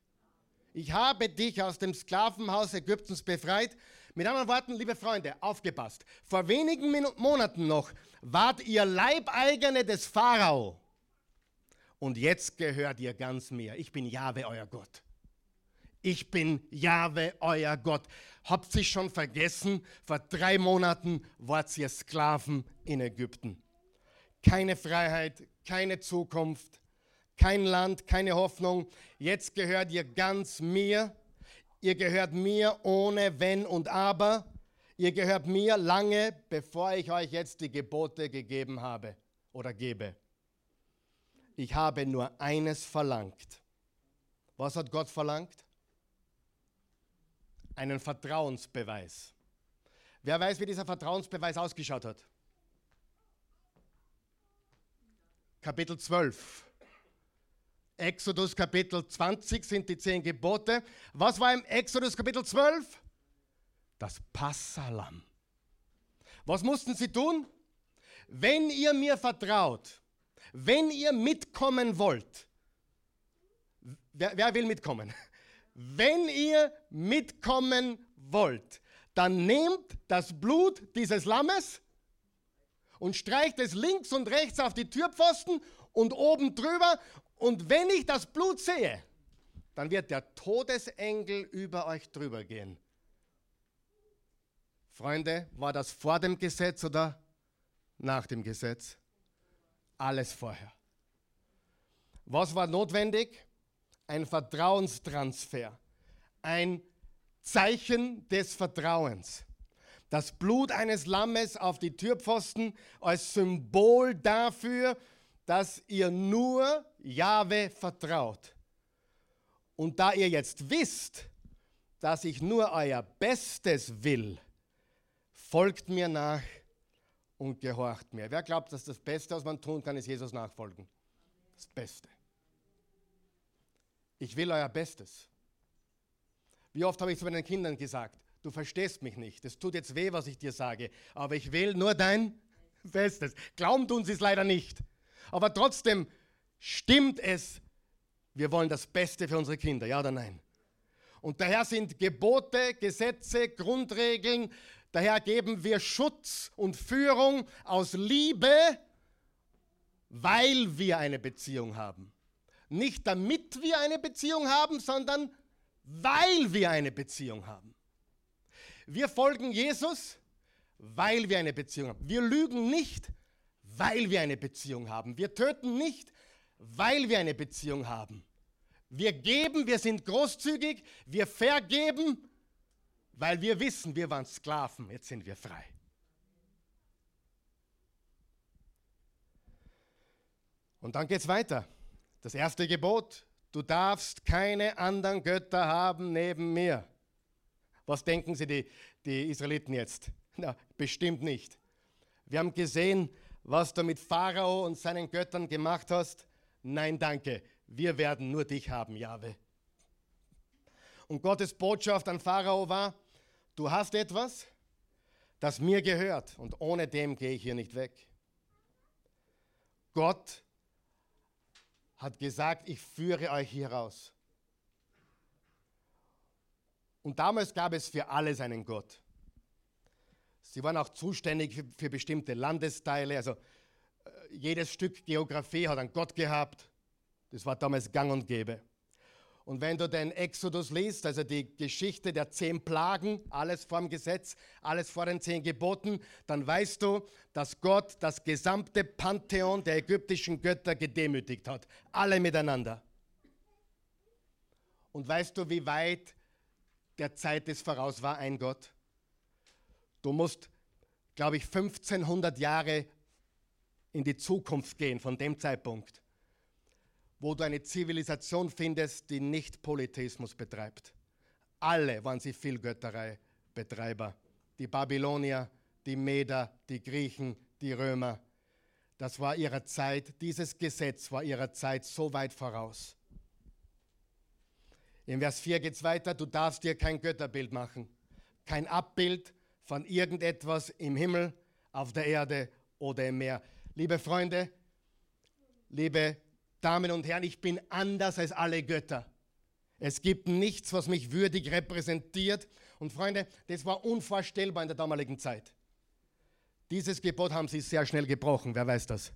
[SPEAKER 1] Ich habe dich aus dem Sklavenhaus Ägyptens befreit. Mit anderen Worten, liebe Freunde, aufgepasst. Vor wenigen Monaten noch wart ihr Leibeigene des Pharao. Und jetzt gehört ihr ganz mir. Ich bin Jahwe, euer Gott. Ich bin Jahwe, euer Gott. Habt ihr schon vergessen? Vor drei Monaten wart ihr Sklaven in Ägypten. Keine Freiheit, keine Zukunft, kein Land, keine Hoffnung. Jetzt gehört ihr ganz mir. Ihr gehört mir ohne Wenn und Aber. Ihr gehört mir lange, bevor ich euch jetzt die Gebote gegeben habe oder gebe. Ich habe nur eines verlangt. Was hat Gott verlangt? Einen Vertrauensbeweis. Wer weiß, wie dieser Vertrauensbeweis ausgeschaut hat? Kapitel 12. Exodus Kapitel 20 sind die zehn Gebote. Was war im Exodus Kapitel 12? das Passalam. Was mussten sie tun? Wenn ihr mir vertraut, wenn ihr mitkommen wollt, wer, wer will mitkommen? Wenn ihr mitkommen wollt, dann nehmt das Blut dieses Lammes und streicht es links und rechts auf die Türpfosten und oben drüber. Und wenn ich das Blut sehe, dann wird der Todesengel über euch drüber gehen. Freunde, war das vor dem Gesetz oder nach dem Gesetz? Alles vorher. Was war notwendig? Ein Vertrauenstransfer, ein Zeichen des Vertrauens. Das Blut eines Lammes auf die Türpfosten als Symbol dafür, dass ihr nur Jahwe vertraut. Und da ihr jetzt wisst, dass ich nur euer Bestes will, folgt mir nach und gehorcht mir. Wer glaubt, dass das Beste, was man tun kann, ist Jesus nachfolgen? Das Beste. Ich will euer Bestes. Wie oft habe ich zu meinen Kindern gesagt, du verstehst mich nicht, es tut jetzt weh, was ich dir sage, aber ich will nur dein Bestes. Glauben tun sie es leider nicht. Aber trotzdem stimmt es, wir wollen das Beste für unsere Kinder, ja oder nein? Und daher sind Gebote, Gesetze, Grundregeln, daher geben wir Schutz und Führung aus Liebe, weil wir eine Beziehung haben. Nicht damit wir eine Beziehung haben, sondern weil wir eine Beziehung haben. Wir folgen Jesus, weil wir eine Beziehung haben. Wir lügen nicht, weil wir eine Beziehung haben. Wir töten nicht, weil wir eine Beziehung haben. Wir geben, wir sind großzügig, wir vergeben, weil wir wissen, wir waren Sklaven, jetzt sind wir frei. Und dann geht es weiter. Das erste Gebot, du darfst keine anderen Götter haben neben mir. Was denken Sie, die, die Israeliten jetzt? Na, bestimmt nicht. Wir haben gesehen, was du mit Pharao und seinen Göttern gemacht hast. Nein, danke. Wir werden nur dich haben, Jahwe. Und Gottes Botschaft an Pharao war, du hast etwas, das mir gehört und ohne dem gehe ich hier nicht weg. Gott hat gesagt, ich führe euch hier raus. Und damals gab es für alles einen Gott. Sie waren auch zuständig für, bestimmte Landesteile. Also äh, jedes Stück Geografie hat einen Gott gehabt. Das war damals gang und gäbe. Und wenn du den Exodus liest, also die Geschichte der zehn Plagen, alles vor dem Gesetz, alles vor den zehn Geboten, dann weißt du, dass Gott das gesamte Pantheon der ägyptischen Götter gedemütigt hat. Alle miteinander. Und weißt du, wie weit der Zeit des voraus war ein Gott? Du musst, glaube ich, 1500 Jahre in die Zukunft gehen von dem Zeitpunkt wo du eine Zivilisation findest, die nicht Polytheismus betreibt. Alle waren sie Vielgötterei-Betreiber. Die Babylonier, die Meder, die Griechen, die Römer. Das war ihrer Zeit, dieses Gesetz war ihrer Zeit so weit voraus. In Vers 4 geht es weiter, du darfst dir kein Götterbild machen, kein Abbild von irgendetwas im Himmel, auf der Erde oder im Meer. Liebe Freunde, liebe Damen und Herren, ich bin anders als alle Götter. Es gibt nichts, was mich würdig repräsentiert. Und Freunde, das war unvorstellbar in der damaligen Zeit. Dieses Gebot haben sie sehr schnell gebrochen, wer weiß das.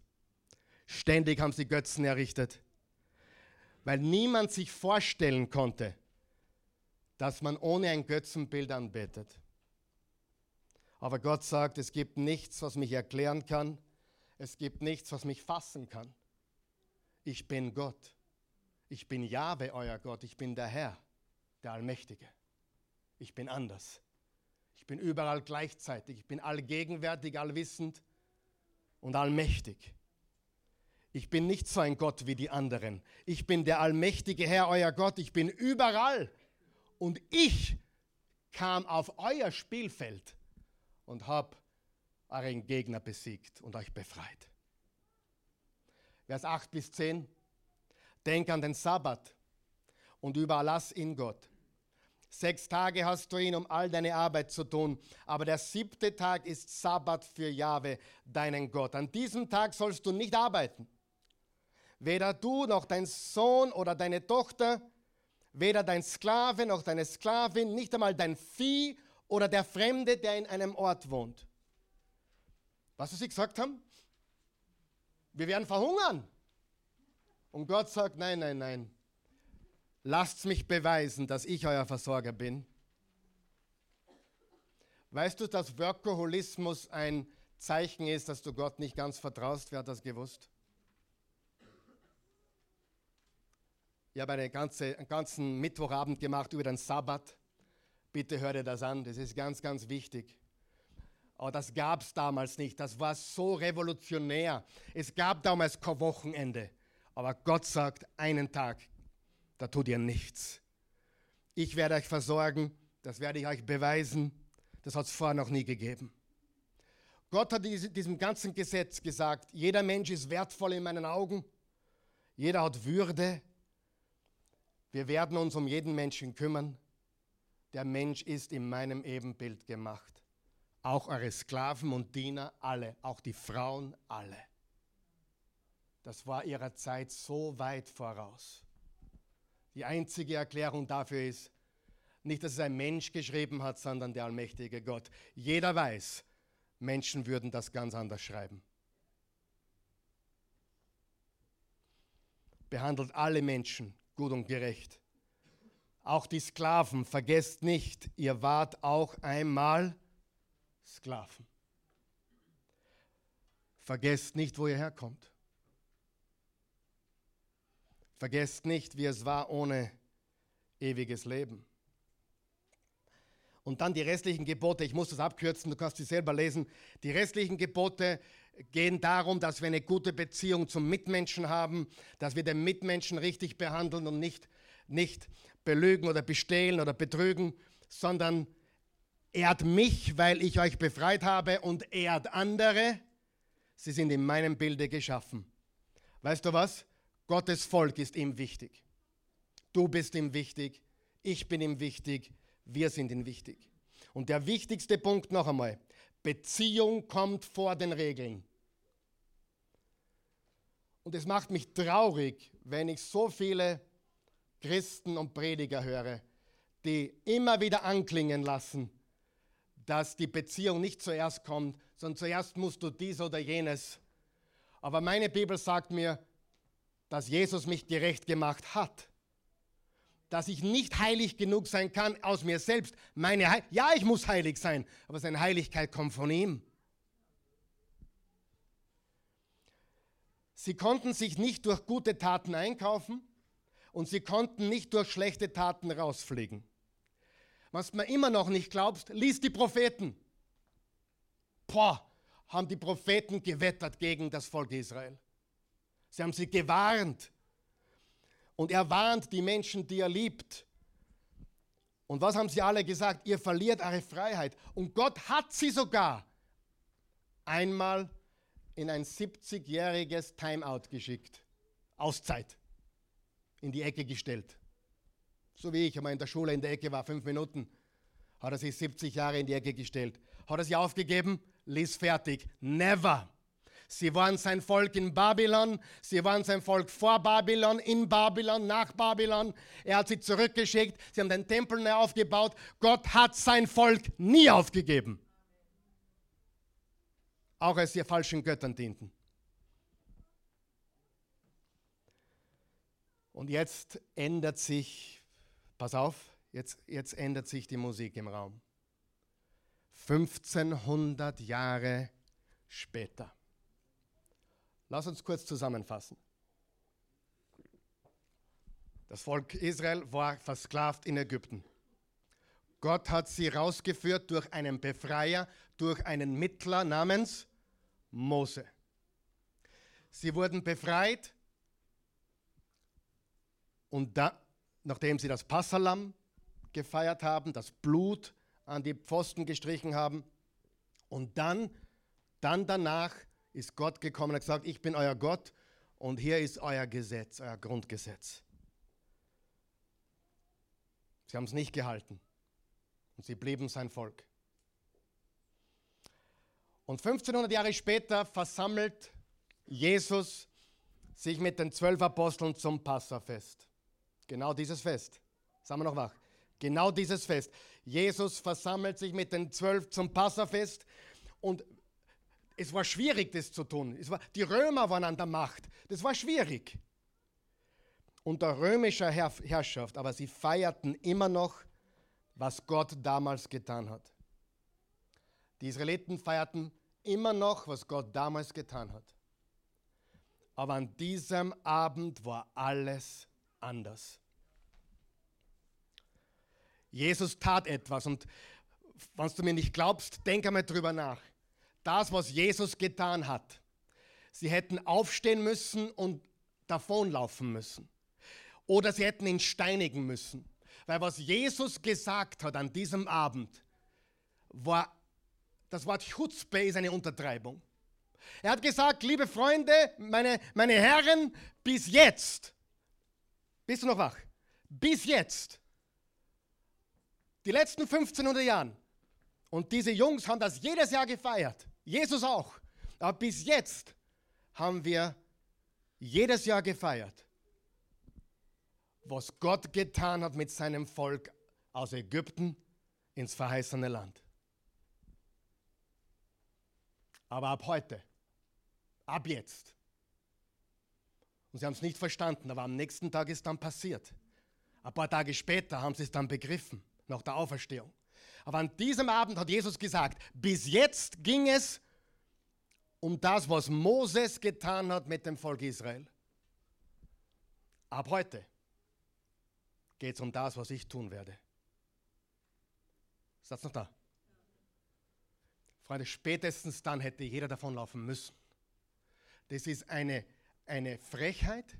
[SPEAKER 1] Ständig haben sie Götzen errichtet, weil niemand sich vorstellen konnte, dass man ohne ein Götzenbild anbetet. Aber Gott sagt, es gibt nichts, was mich erklären kann, es gibt nichts, was mich fassen kann. Ich bin Gott. Ich bin Jahwe, euer Gott. Ich bin der Herr, der Allmächtige. Ich bin anders. Ich bin überall gleichzeitig. Ich bin allgegenwärtig, allwissend und allmächtig. Ich bin nicht so ein Gott wie die anderen. Ich bin der allmächtige Herr, euer Gott. Ich bin überall. Und ich kam auf euer Spielfeld und habe euren Gegner besiegt und euch befreit. Vers 8 bis 10. Denk an den Sabbat und überlass ihn Gott. Sechs Tage hast du ihn, um all deine Arbeit zu tun, aber der siebte Tag ist Sabbat für Jahwe, deinen Gott. An diesem Tag sollst du nicht arbeiten. Weder du noch dein Sohn oder deine Tochter, weder dein Sklave noch deine Sklavin, nicht einmal dein Vieh oder der Fremde, der in einem Ort wohnt. Was sie gesagt haben? Wir werden verhungern. Und Gott sagt, nein, nein, nein. Lasst mich beweisen, dass ich euer Versorger bin. Weißt du, dass Workaholismus ein Zeichen ist, dass du Gott nicht ganz vertraust? Wer hat das gewusst? Ich habe einen ganzen Mittwochabend gemacht über den Sabbat. Bitte hör dir das an, das ist ganz, ganz wichtig. Aber das gab es damals nicht. Das war so revolutionär. Es gab damals kein Wochenende. Aber Gott sagt, einen Tag, da tut ihr nichts. Ich werde euch versorgen, das werde ich euch beweisen. Das hat es vorher noch nie gegeben. Gott hat diesem ganzen Gesetz gesagt, jeder Mensch ist wertvoll in meinen Augen. Jeder hat Würde. Wir werden uns um jeden Menschen kümmern. Der Mensch ist in meinem Ebenbild gemacht. Auch eure Sklaven und Diener, alle, auch die Frauen, alle. Das war ihrer Zeit so weit voraus. Die einzige Erklärung dafür ist, Nicht, dass es ein Mensch geschrieben hat, sondern der allmächtige Gott. Jeder weiß, Menschen würden das ganz anders schreiben. Behandelt alle Menschen gut und gerecht. Auch die Sklaven, vergesst nicht, ihr wart auch einmal Sklaven. Vergesst nicht, wo ihr herkommt. Vergesst nicht, wie es war ohne ewiges Leben. Und dann die restlichen Gebote, ich muss das abkürzen, du kannst sie selber lesen. Die restlichen Gebote gehen darum, dass wir eine gute Beziehung zum Mitmenschen haben, dass wir den Mitmenschen richtig behandeln und nicht, nicht belügen oder bestehlen oder betrügen, sondern ehrt mich, weil ich euch befreit habe und ehrt andere. Sie sind in meinem Bilde geschaffen. Weißt du was? Gottes Volk ist ihm wichtig. Du bist ihm wichtig, ich bin ihm wichtig, wir sind ihm wichtig. Und der wichtigste Punkt noch einmal, Beziehung kommt vor den Regeln. Und es macht mich traurig, wenn ich so viele Christen und Prediger höre, die immer wieder anklingen lassen, dass die Beziehung nicht zuerst kommt, sondern zuerst musst du dies oder jenes. Aber meine Bibel sagt mir, dass Jesus mich gerecht gemacht hat. Dass ich nicht heilig genug sein kann aus mir selbst. Meine Heil ja, ich muss heilig sein, aber seine Heiligkeit kommt von ihm. Sie konnten sich nicht durch gute Taten einkaufen und sie konnten nicht durch schlechte Taten rausfliegen. Was mir immer noch nicht glaubst, lies die Propheten. Boah, haben die Propheten gewettert gegen das Volk Israel. Sie haben sie gewarnt. Und er warnt die Menschen, die er liebt. Und was haben sie alle gesagt? Ihr verliert eure Freiheit. Und Gott hat sie sogar einmal in ein 70-jähriges Timeout geschickt. Auszeit. In die Ecke gestellt. So wie ich einmal in der Schule in der Ecke war, fünf Minuten, hat er sich 70 Jahre in die Ecke gestellt. Hat er sie aufgegeben? Lies fertig. Never. Sie waren sein Volk in Babylon, sie waren sein Volk vor Babylon, in Babylon, nach Babylon. Er hat sie zurückgeschickt, sie haben den Tempel neu aufgebaut. Gott hat sein Volk nie aufgegeben. Auch als sie falschen Göttern dienten. Und jetzt ändert sich, pass auf, jetzt, jetzt ändert sich die Musik im Raum. 1500 Jahre später. Lass uns kurz zusammenfassen. Das Volk Israel war versklavt in Ägypten. Gott hat sie rausgeführt durch einen Befreier, durch einen Mittler namens Mose. Sie wurden befreit und da, nachdem sie das Passalam gefeiert haben, das Blut an die Pfosten gestrichen haben und dann, dann danach ist Gott gekommen und hat gesagt, ich bin euer Gott und hier ist euer Gesetz, euer Grundgesetz. Sie haben es nicht gehalten und sie blieben sein Volk. Und 1500 Jahre später versammelt Jesus sich mit den zwölf Aposteln zum Passafest. Genau dieses Fest. Sagen wir noch wach. Genau dieses Fest. Jesus versammelt sich mit den zwölf zum Passafest und es war schwierig, das zu tun. War, die Römer waren an der Macht. Das war schwierig. Unter römischer Herr Herrschaft, aber sie feierten immer noch, was Gott damals getan hat. Die Israeliten feierten immer noch, was Gott damals getan hat. Aber an diesem Abend war alles anders. Jesus tat etwas und wenn du mir nicht glaubst, denk einmal drüber nach das, was Jesus getan hat. Sie hätten aufstehen müssen und davonlaufen müssen. Oder sie hätten ihn steinigen müssen. Weil was Jesus gesagt hat an diesem Abend, war, das Wort Chutzpe ist eine Untertreibung. Er hat gesagt, liebe Freunde, meine, meine Herren, bis jetzt, bist du noch wach? Bis jetzt, die letzten 1500 Jahren, und diese Jungs haben das jedes Jahr gefeiert. Jesus auch. Aber bis jetzt haben wir jedes Jahr gefeiert, was Gott getan hat mit seinem Volk aus Ägypten ins verheißene Land. Aber ab heute, ab jetzt. Und sie haben es nicht verstanden, aber am nächsten Tag ist dann passiert. Ein paar Tage später haben sie es dann begriffen, nach der Auferstehung. Aber an diesem Abend hat Jesus gesagt, bis jetzt ging es um das, was Moses getan hat mit dem Volk Israel. Ab heute geht es um das, was ich tun werde. Ist das noch da? Freunde, spätestens dann hätte jeder davonlaufen müssen. Das ist eine, eine Frechheit,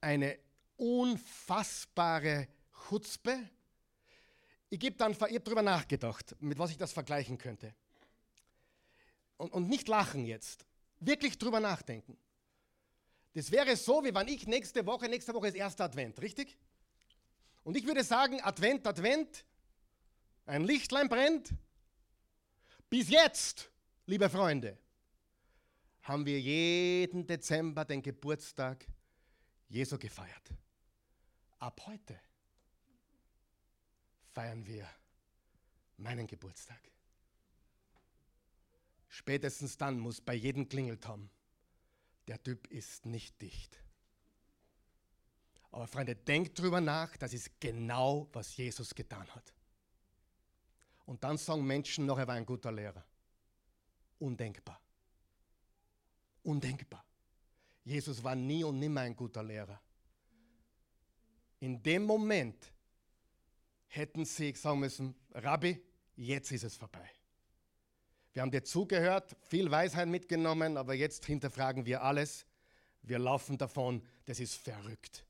[SPEAKER 1] eine unfassbare Chutzpe. Ich gebe dann, ich darüber nachgedacht, mit was ich das vergleichen könnte. Und, und nicht lachen jetzt, wirklich drüber nachdenken. Das wäre so, wie wenn ich nächste Woche, nächste Woche ist erster Advent, richtig? Und ich würde sagen, Advent, Advent, ein Lichtlein brennt. Bis jetzt, liebe Freunde, haben wir jeden Dezember den Geburtstag Jesu gefeiert. Ab heute feiern wir meinen Geburtstag. Spätestens dann muss bei jedem Klingeltom, der Typ ist nicht dicht. Aber Freunde, denkt drüber nach, das ist genau, was Jesus getan hat. Und dann sagen Menschen noch, er war ein guter Lehrer. Undenkbar. Undenkbar. Jesus war nie und nimmer ein guter Lehrer. In dem Moment hätten sie sagen müssen, Rabbi, jetzt ist es vorbei. Wir haben dir zugehört, viel Weisheit mitgenommen, aber jetzt hinterfragen wir alles. Wir laufen davon, das ist verrückt.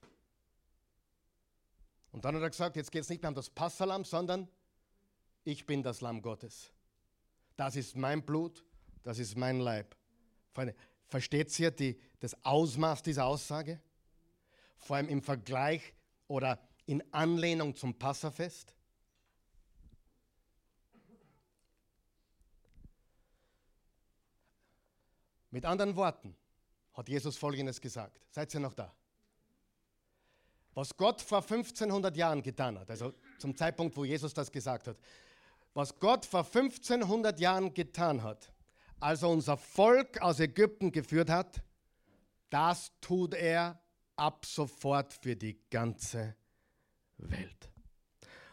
[SPEAKER 1] Und dann hat er gesagt, jetzt geht es nicht mehr um das Passalam, sondern ich bin das Lamm Gottes. Das ist mein Blut, das ist mein Leib. Versteht ihr die, das Ausmaß dieser Aussage? Vor allem im Vergleich oder in Anlehnung zum Passafest? Mit anderen Worten hat Jesus Folgendes gesagt. Seid ihr noch da? Was Gott vor 1500 Jahren getan hat, also zum Zeitpunkt, wo Jesus das gesagt hat, was Gott vor 1500 Jahren getan hat, als er unser Volk aus Ägypten geführt hat, das tut er ab sofort für die ganze Welt.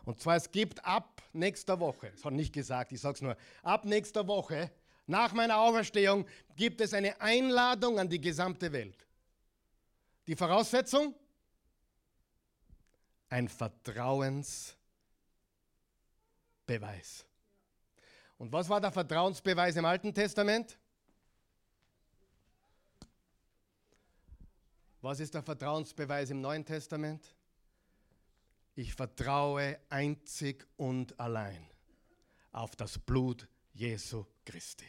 [SPEAKER 1] Und zwar, es gibt ab nächster Woche, das hat nicht gesagt, ich sage es nur, ab nächster Woche, nach meiner Auferstehung, gibt es eine Einladung an die gesamte Welt. Die Voraussetzung? Ein Vertrauensbeweis. Und was war der Vertrauensbeweis im Alten Testament? Was ist der Vertrauensbeweis im Neuen Testament? Ich vertraue einzig und allein auf das Blut Jesu Christi.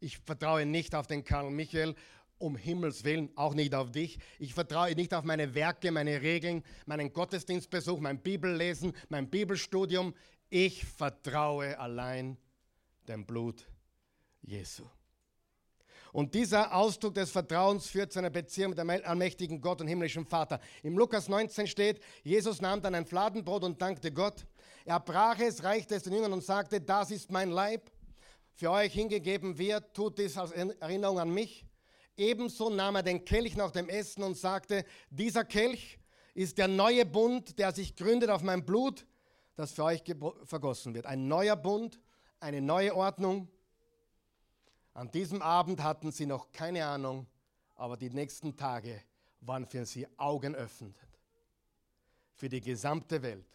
[SPEAKER 1] Ich vertraue nicht auf den Karl Michael, um Himmels Willen, auch nicht auf dich. Ich vertraue nicht auf meine Werke, meine Regeln, meinen Gottesdienstbesuch, mein Bibellesen, mein Bibelstudium. Ich vertraue allein dem Blut Jesu. Und dieser Ausdruck des Vertrauens führt zu einer Beziehung mit dem allmächtigen Gott und himmlischen Vater. Im Lukas 19 steht, Jesus nahm dann ein Fladenbrot und dankte Gott. Er brach es, reichte es den Jüngern und sagte, das ist mein Leib, für euch hingegeben wird, tut dies als Erinnerung an mich. Ebenso nahm er den Kelch nach dem Essen und sagte, dieser Kelch ist der neue Bund, der sich gründet auf mein Blut, das für euch vergossen wird. Ein neuer Bund, eine neue Ordnung. An diesem Abend hatten sie noch keine Ahnung, aber die nächsten Tage waren für sie augenöffnend. Für die gesamte Welt.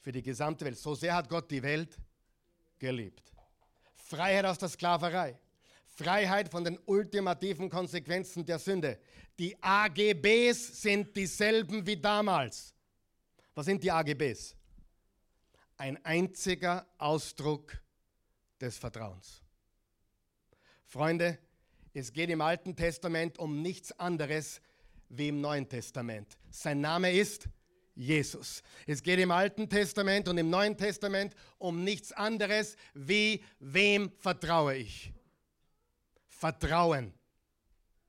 [SPEAKER 1] Für die gesamte Welt. So sehr hat Gott die Welt geliebt. Freiheit aus der Sklaverei. Freiheit von den ultimativen Konsequenzen der Sünde. Die AGBs sind dieselben wie damals. Was sind die AGBs? Ein einziger Ausdruck des Vertrauens. Freunde, es geht im Alten Testament um nichts anderes wie im Neuen Testament. Sein Name ist Jesus. Es geht im Alten Testament und im Neuen Testament um nichts anderes wie wem vertraue ich. Vertrauen,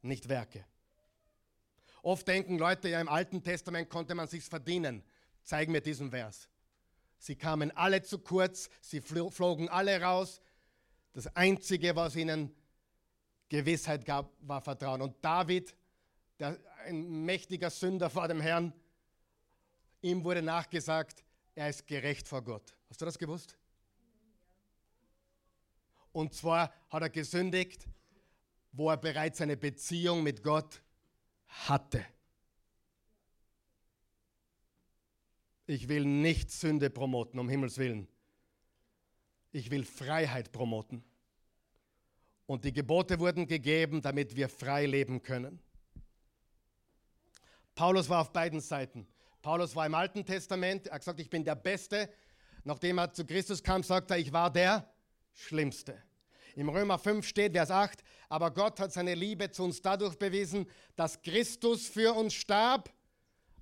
[SPEAKER 1] nicht Werke. Oft denken Leute, ja im Alten Testament konnte man sich's verdienen. zeig mir diesen Vers. Sie kamen alle zu kurz, sie flogen alle raus. Das Einzige, was ihnen Gewissheit gab, war Vertrauen. Und David, der, ein mächtiger Sünder vor dem Herrn, ihm wurde nachgesagt, er ist gerecht vor Gott. Hast du das gewusst? Und zwar hat er gesündigt, wo er bereits eine Beziehung mit Gott hatte. Ich will nicht Sünde promoten, um Himmels Willen. Ich will Freiheit promoten. Und die Gebote wurden gegeben, damit wir frei leben können. Paulus war auf beiden Seiten. Paulus war im Alten Testament, er hat gesagt, ich bin der Beste. Nachdem er zu Christus kam, sagt er, ich war der Schlimmste. Im Römer 5 steht, Vers 8, aber Gott hat seine Liebe zu uns dadurch bewiesen, dass Christus für uns starb,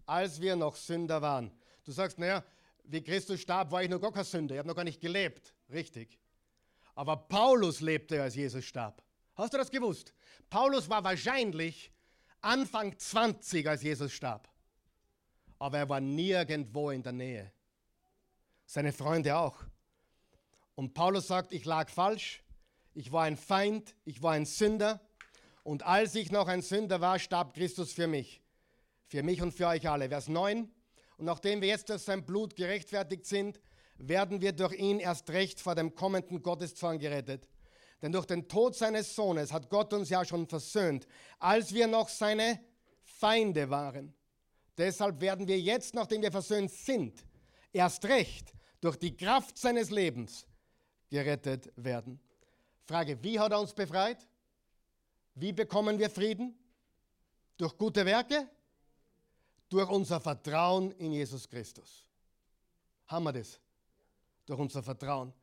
[SPEAKER 1] als wir noch Sünder waren. Du sagst, naja, wie Christus starb, war ich noch gar kein Sünder, ich habe noch gar nicht gelebt. Richtig. Aber Paulus lebte, als Jesus starb. Hast du das gewusst? Paulus war wahrscheinlich Anfang 20, als Jesus starb. Aber er war nirgendwo in der Nähe. Seine Freunde auch. Und Paulus sagt, ich lag falsch, ich war ein Feind, ich war ein Sünder. Und als ich noch ein Sünder war, starb Christus für mich. Für mich und für euch alle. Vers 9. Und nachdem wir jetzt durch sein Blut gerechtfertigt sind, werden wir durch ihn erst recht vor dem kommenden Gotteszorn gerettet. Denn durch den Tod seines Sohnes hat Gott uns ja schon versöhnt, als wir noch seine Feinde waren. Deshalb werden wir jetzt, nachdem wir versöhnt sind, erst recht durch die Kraft seines Lebens gerettet werden. Frage, wie hat er uns befreit? Wie bekommen wir Frieden? Durch gute Werke? Durch unser Vertrauen in Jesus Christus. Haben wir das? Durch unser Vertrauen.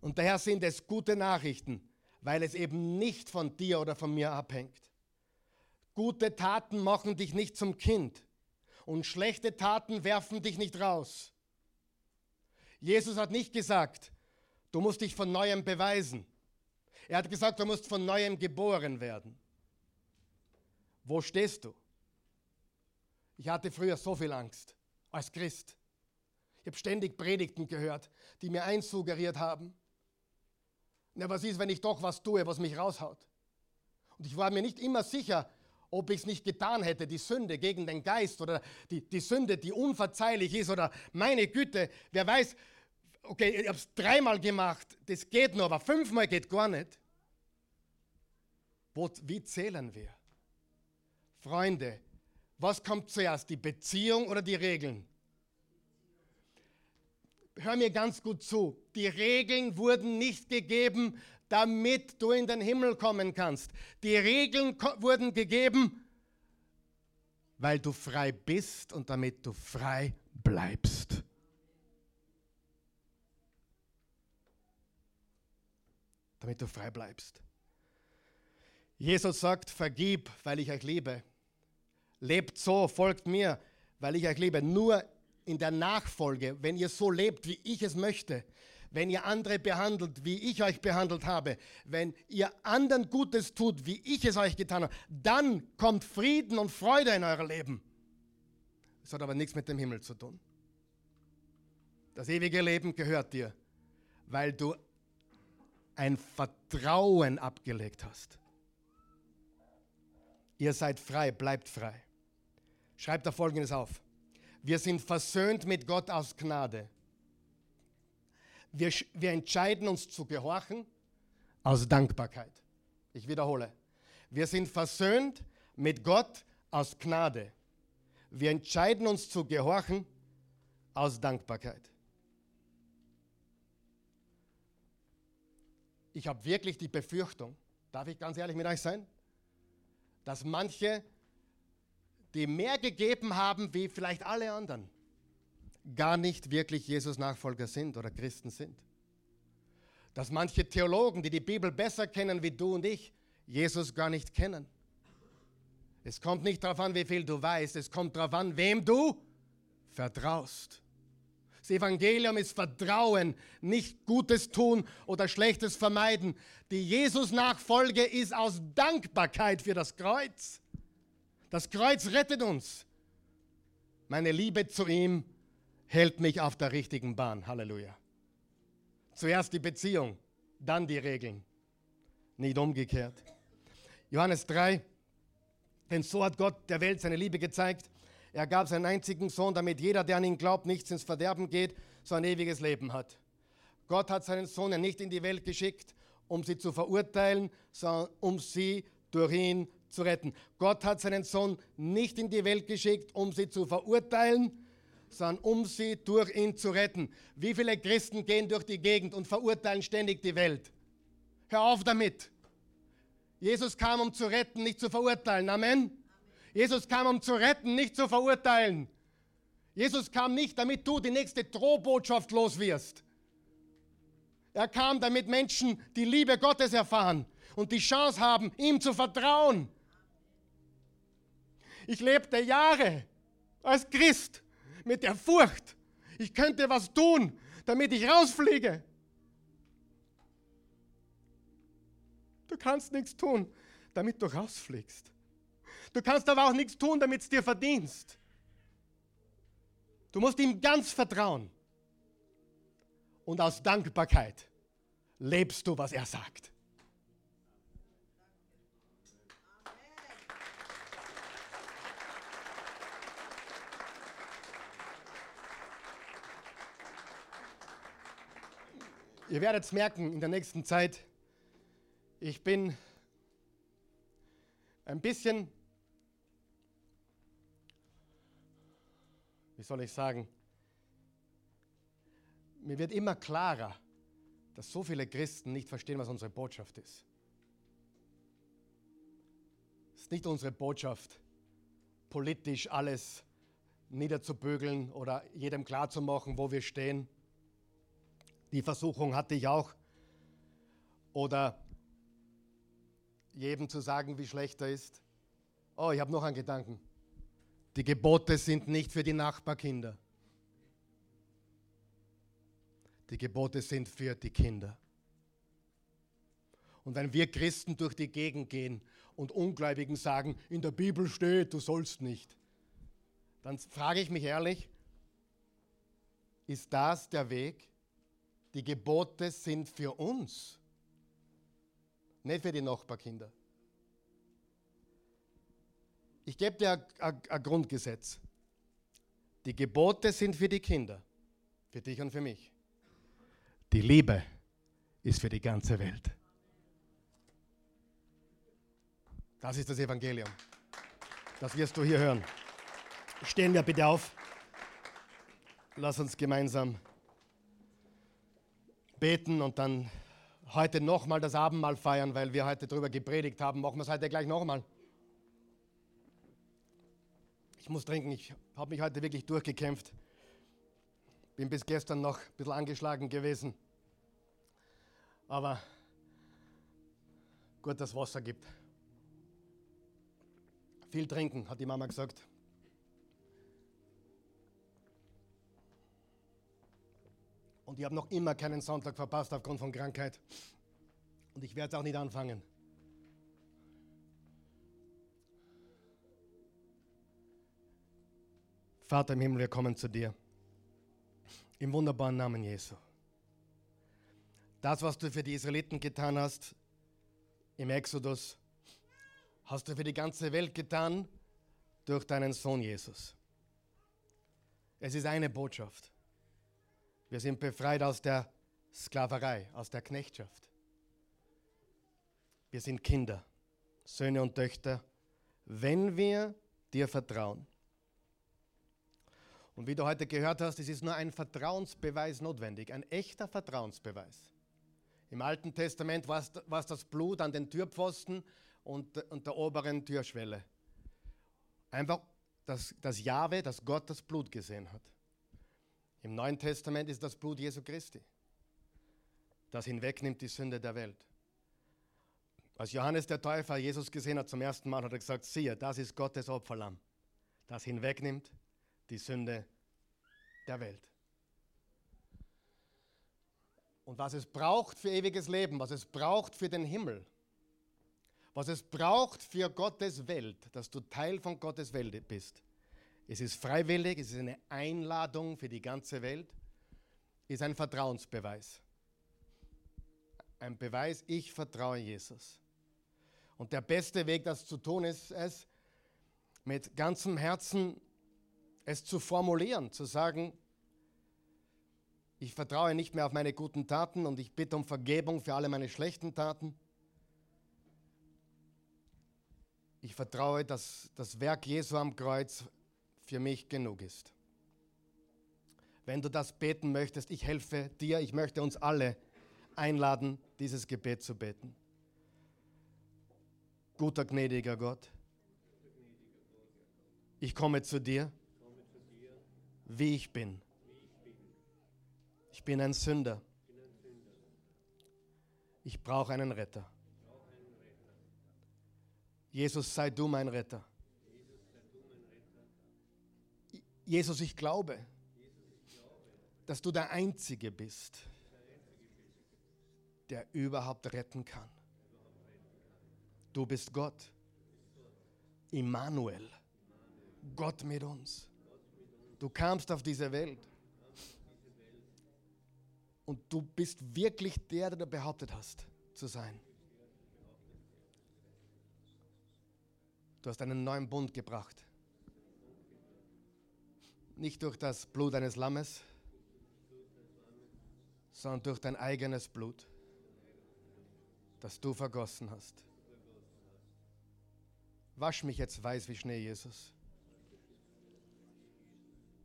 [SPEAKER 1] Und daher sind es gute Nachrichten, weil es eben nicht von dir oder von mir abhängt. Gute Taten machen dich nicht zum Kind und schlechte Taten werfen dich nicht raus. Jesus hat nicht gesagt, du musst dich von neuem beweisen. Er hat gesagt, du musst von neuem geboren werden. Wo stehst du? Ich hatte früher so viel Angst als Christ. Ich habe ständig Predigten gehört, die mir einsuggeriert haben. Na, was ist, wenn ich doch was tue, was mich raushaut? Und ich war mir nicht immer sicher, ob ich es nicht getan hätte, die Sünde gegen den Geist oder die, die Sünde, die unverzeihlich ist oder meine Güte, wer weiß, okay, ich habe es dreimal gemacht, das geht nur, aber fünfmal geht gar nicht. Wie zählen wir? Freunde, was kommt zuerst, die Beziehung oder die Regeln? Hör mir ganz gut zu. Die Regeln wurden nicht gegeben, damit du in den Himmel kommen kannst. Die Regeln wurden gegeben, weil du frei bist und damit du frei bleibst. Damit du frei bleibst. Jesus sagt, vergib, weil ich euch liebe. Lebt so, folgt mir, weil ich euch liebe. Nur in der Nachfolge, wenn ihr so lebt, wie ich es möchte, wenn ihr andere behandelt, wie ich euch behandelt habe, wenn ihr anderen Gutes tut, wie ich es euch getan habe, dann kommt Frieden und Freude in euer Leben. Das hat aber nichts mit dem Himmel zu tun. Das ewige Leben gehört dir, weil du ein Vertrauen abgelegt hast. Ihr seid frei, bleibt frei. Schreibt da folgendes auf. Wir sind versöhnt mit Gott aus Gnade. Wir, wir entscheiden uns zu gehorchen aus Dankbarkeit. Ich wiederhole. Wir sind versöhnt mit Gott aus Gnade. Wir entscheiden uns zu gehorchen aus Dankbarkeit. Ich habe wirklich die Befürchtung, darf ich ganz ehrlich mit euch sein, dass manche, die mehr gegeben haben wie vielleicht alle anderen, gar nicht wirklich Jesus Nachfolger sind oder Christen sind. Dass manche Theologen, die die Bibel besser kennen wie du und ich, Jesus gar nicht kennen. Es kommt nicht darauf an, wie viel du weißt, es kommt darauf an, wem du vertraust. Das Evangelium ist Vertrauen, nicht Gutes tun oder Schlechtes vermeiden. Die Jesus-Nachfolge ist aus Dankbarkeit für das Kreuz. Das Kreuz rettet uns. Meine Liebe zu ihm hält mich auf der richtigen Bahn. Halleluja. Zuerst die Beziehung, dann die Regeln. Nicht umgekehrt. Johannes 3. Denn so hat Gott der Welt seine Liebe gezeigt. Er gab seinen einzigen Sohn, damit jeder, der an ihn glaubt, nichts ins Verderben geht, so ein ewiges Leben hat. Gott hat seinen Sohn ja nicht in die Welt geschickt, um sie zu verurteilen, sondern um sie durch ihn zu retten. Gott hat seinen Sohn nicht in die Welt geschickt, um sie zu verurteilen, sondern um sie durch ihn zu retten. Wie viele Christen gehen durch die Gegend und verurteilen ständig die Welt? Hör auf damit. Jesus kam, um zu retten, nicht zu verurteilen. Amen. Jesus kam, um zu retten, nicht zu verurteilen. Jesus kam nicht, damit du die nächste Drohbotschaft los wirst. Er kam, damit Menschen die Liebe Gottes erfahren und die Chance haben, ihm zu vertrauen. Ich lebte Jahre als Christ mit der Furcht, ich könnte was tun, damit ich rausfliege. Du kannst nichts tun, damit du rausfliegst. Du kannst aber auch nichts tun, damit es dir verdienst. Du musst ihm ganz vertrauen. Und aus Dankbarkeit lebst du, was er sagt. Ihr werdet es merken in der nächsten Zeit, ich bin ein bisschen, wie soll ich sagen, mir wird immer klarer, dass so viele Christen nicht verstehen, was unsere Botschaft ist. Es ist nicht unsere Botschaft, politisch alles niederzubügeln oder jedem klarzumachen, wo wir stehen. Die Versuchung hatte ich auch. Oder jedem zu sagen, wie schlecht er ist. Oh, ich habe noch einen Gedanken. Die Gebote sind nicht für die Nachbarkinder. Die Gebote sind für die Kinder. Und wenn wir Christen durch die Gegend gehen und Ungläubigen sagen, in der Bibel steht, du sollst nicht, dann frage ich mich ehrlich, ist das der Weg? Die Gebote sind für uns, nicht für die Nachbarkinder. Ich gebe dir ein Grundgesetz. Die Gebote sind für die Kinder, für dich und für mich. Die Liebe ist für die ganze Welt. Das ist das Evangelium. Das wirst du hier hören. Stehen wir bitte auf. Lass uns gemeinsam beten und dann heute nochmal das Abendmahl feiern, weil wir heute darüber gepredigt haben. Machen wir es heute gleich nochmal. Ich muss trinken, ich habe mich heute wirklich durchgekämpft. Bin bis gestern noch ein bisschen angeschlagen gewesen. Aber gut, dass Wasser gibt. Viel trinken, hat die Mama gesagt. Und ich habe noch immer keinen Sonntag verpasst aufgrund von Krankheit. Und ich werde es auch nicht anfangen. Vater im Himmel, wir kommen zu dir. Im wunderbaren Namen Jesu. Das, was du für die Israeliten getan hast im Exodus, hast du für die ganze Welt getan durch deinen Sohn Jesus. Es ist eine Botschaft. Wir sind befreit aus der Sklaverei, aus der Knechtschaft. Wir sind Kinder, Söhne und Töchter, wenn wir dir vertrauen. Und wie du heute gehört hast, es ist nur ein Vertrauensbeweis notwendig, ein echter Vertrauensbeweis. Im Alten Testament war es das Blut an den Türpfosten und, und der oberen Türschwelle. Einfach dass, dass Jahwe, dass Gott das Blut gesehen hat. Im Neuen Testament ist das Blut Jesu Christi, das hinwegnimmt die Sünde der Welt. Als Johannes der Täufer Jesus gesehen hat zum ersten Mal, hat er gesagt, siehe, das ist Gottes Opferlamm, das hinwegnimmt die Sünde der Welt. Und was es braucht für ewiges Leben, was es braucht für den Himmel, was es braucht für Gottes Welt, dass du Teil von Gottes Welt bist, Es ist freiwillig, es ist eine Einladung für die ganze Welt, ist ein Vertrauensbeweis. Ein Beweis, ich vertraue Jesus. Und der beste Weg, das zu tun, ist es, mit ganzem Herzen es zu formulieren, zu sagen, ich vertraue nicht mehr auf meine guten Taten und ich bitte um Vergebung für alle meine schlechten Taten. Ich vertraue, dass das Werk Jesu am Kreuz für mich genug ist. Wenn du das beten möchtest, ich helfe dir, ich möchte uns alle einladen, dieses Gebet zu beten. Guter, gnädiger Gott, ich komme zu dir, wie ich bin. Ich bin ein Sünder. Ich brauche einen Retter. Jesus, sei du mein Retter. Jesus, ich glaube, dass du der Einzige bist, der überhaupt retten kann. Du bist Gott. Immanuel. Gott mit uns. Du kamst auf diese Welt. Und du bist wirklich der, der du behauptet hast zu sein. Du hast einen neuen Bund gebracht. Nicht durch das Blut eines Lammes, sondern durch dein eigenes Blut, das du vergossen hast. Wasch mich jetzt weiß wie Schnee, Jesus,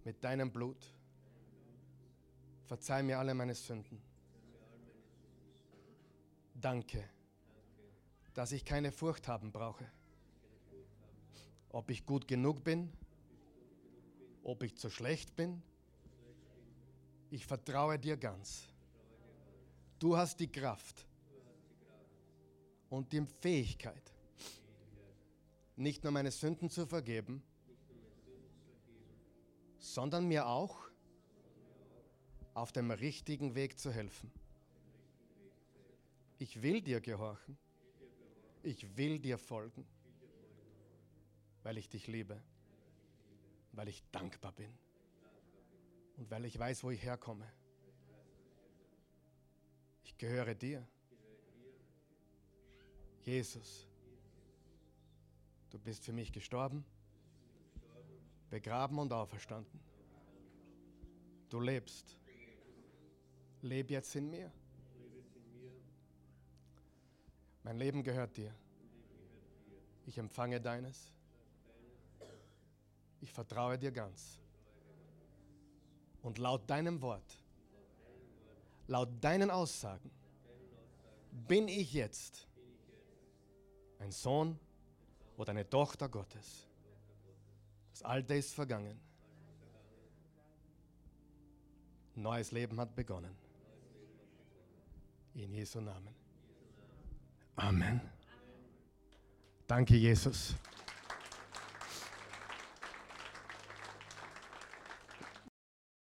[SPEAKER 1] mit deinem Blut. Verzeih mir alle meine Sünden. Danke, dass ich keine Furcht haben brauche. Ob ich gut genug bin, ob ich zu schlecht bin, ich vertraue dir ganz. Du hast die Kraft und die Fähigkeit, nicht nur meine Sünden zu vergeben, sondern mir auch auf dem richtigen Weg zu helfen. Ich will dir gehorchen. Ich will dir folgen, weil ich dich liebe, weil ich dankbar bin und weil ich weiß, wo ich herkomme. Ich gehöre dir. Jesus, du bist für mich gestorben, begraben und auferstanden. Du lebst. Leb jetzt in mir. Mein Leben gehört dir. Ich empfange deines. Ich vertraue dir ganz. Und laut deinem Wort, laut deinen Aussagen, bin ich jetzt ein Sohn oder eine Tochter Gottes. Das Alte ist vergangen. Neues Leben hat begonnen. In Jesu Namen. Amen. Danke, Jesus.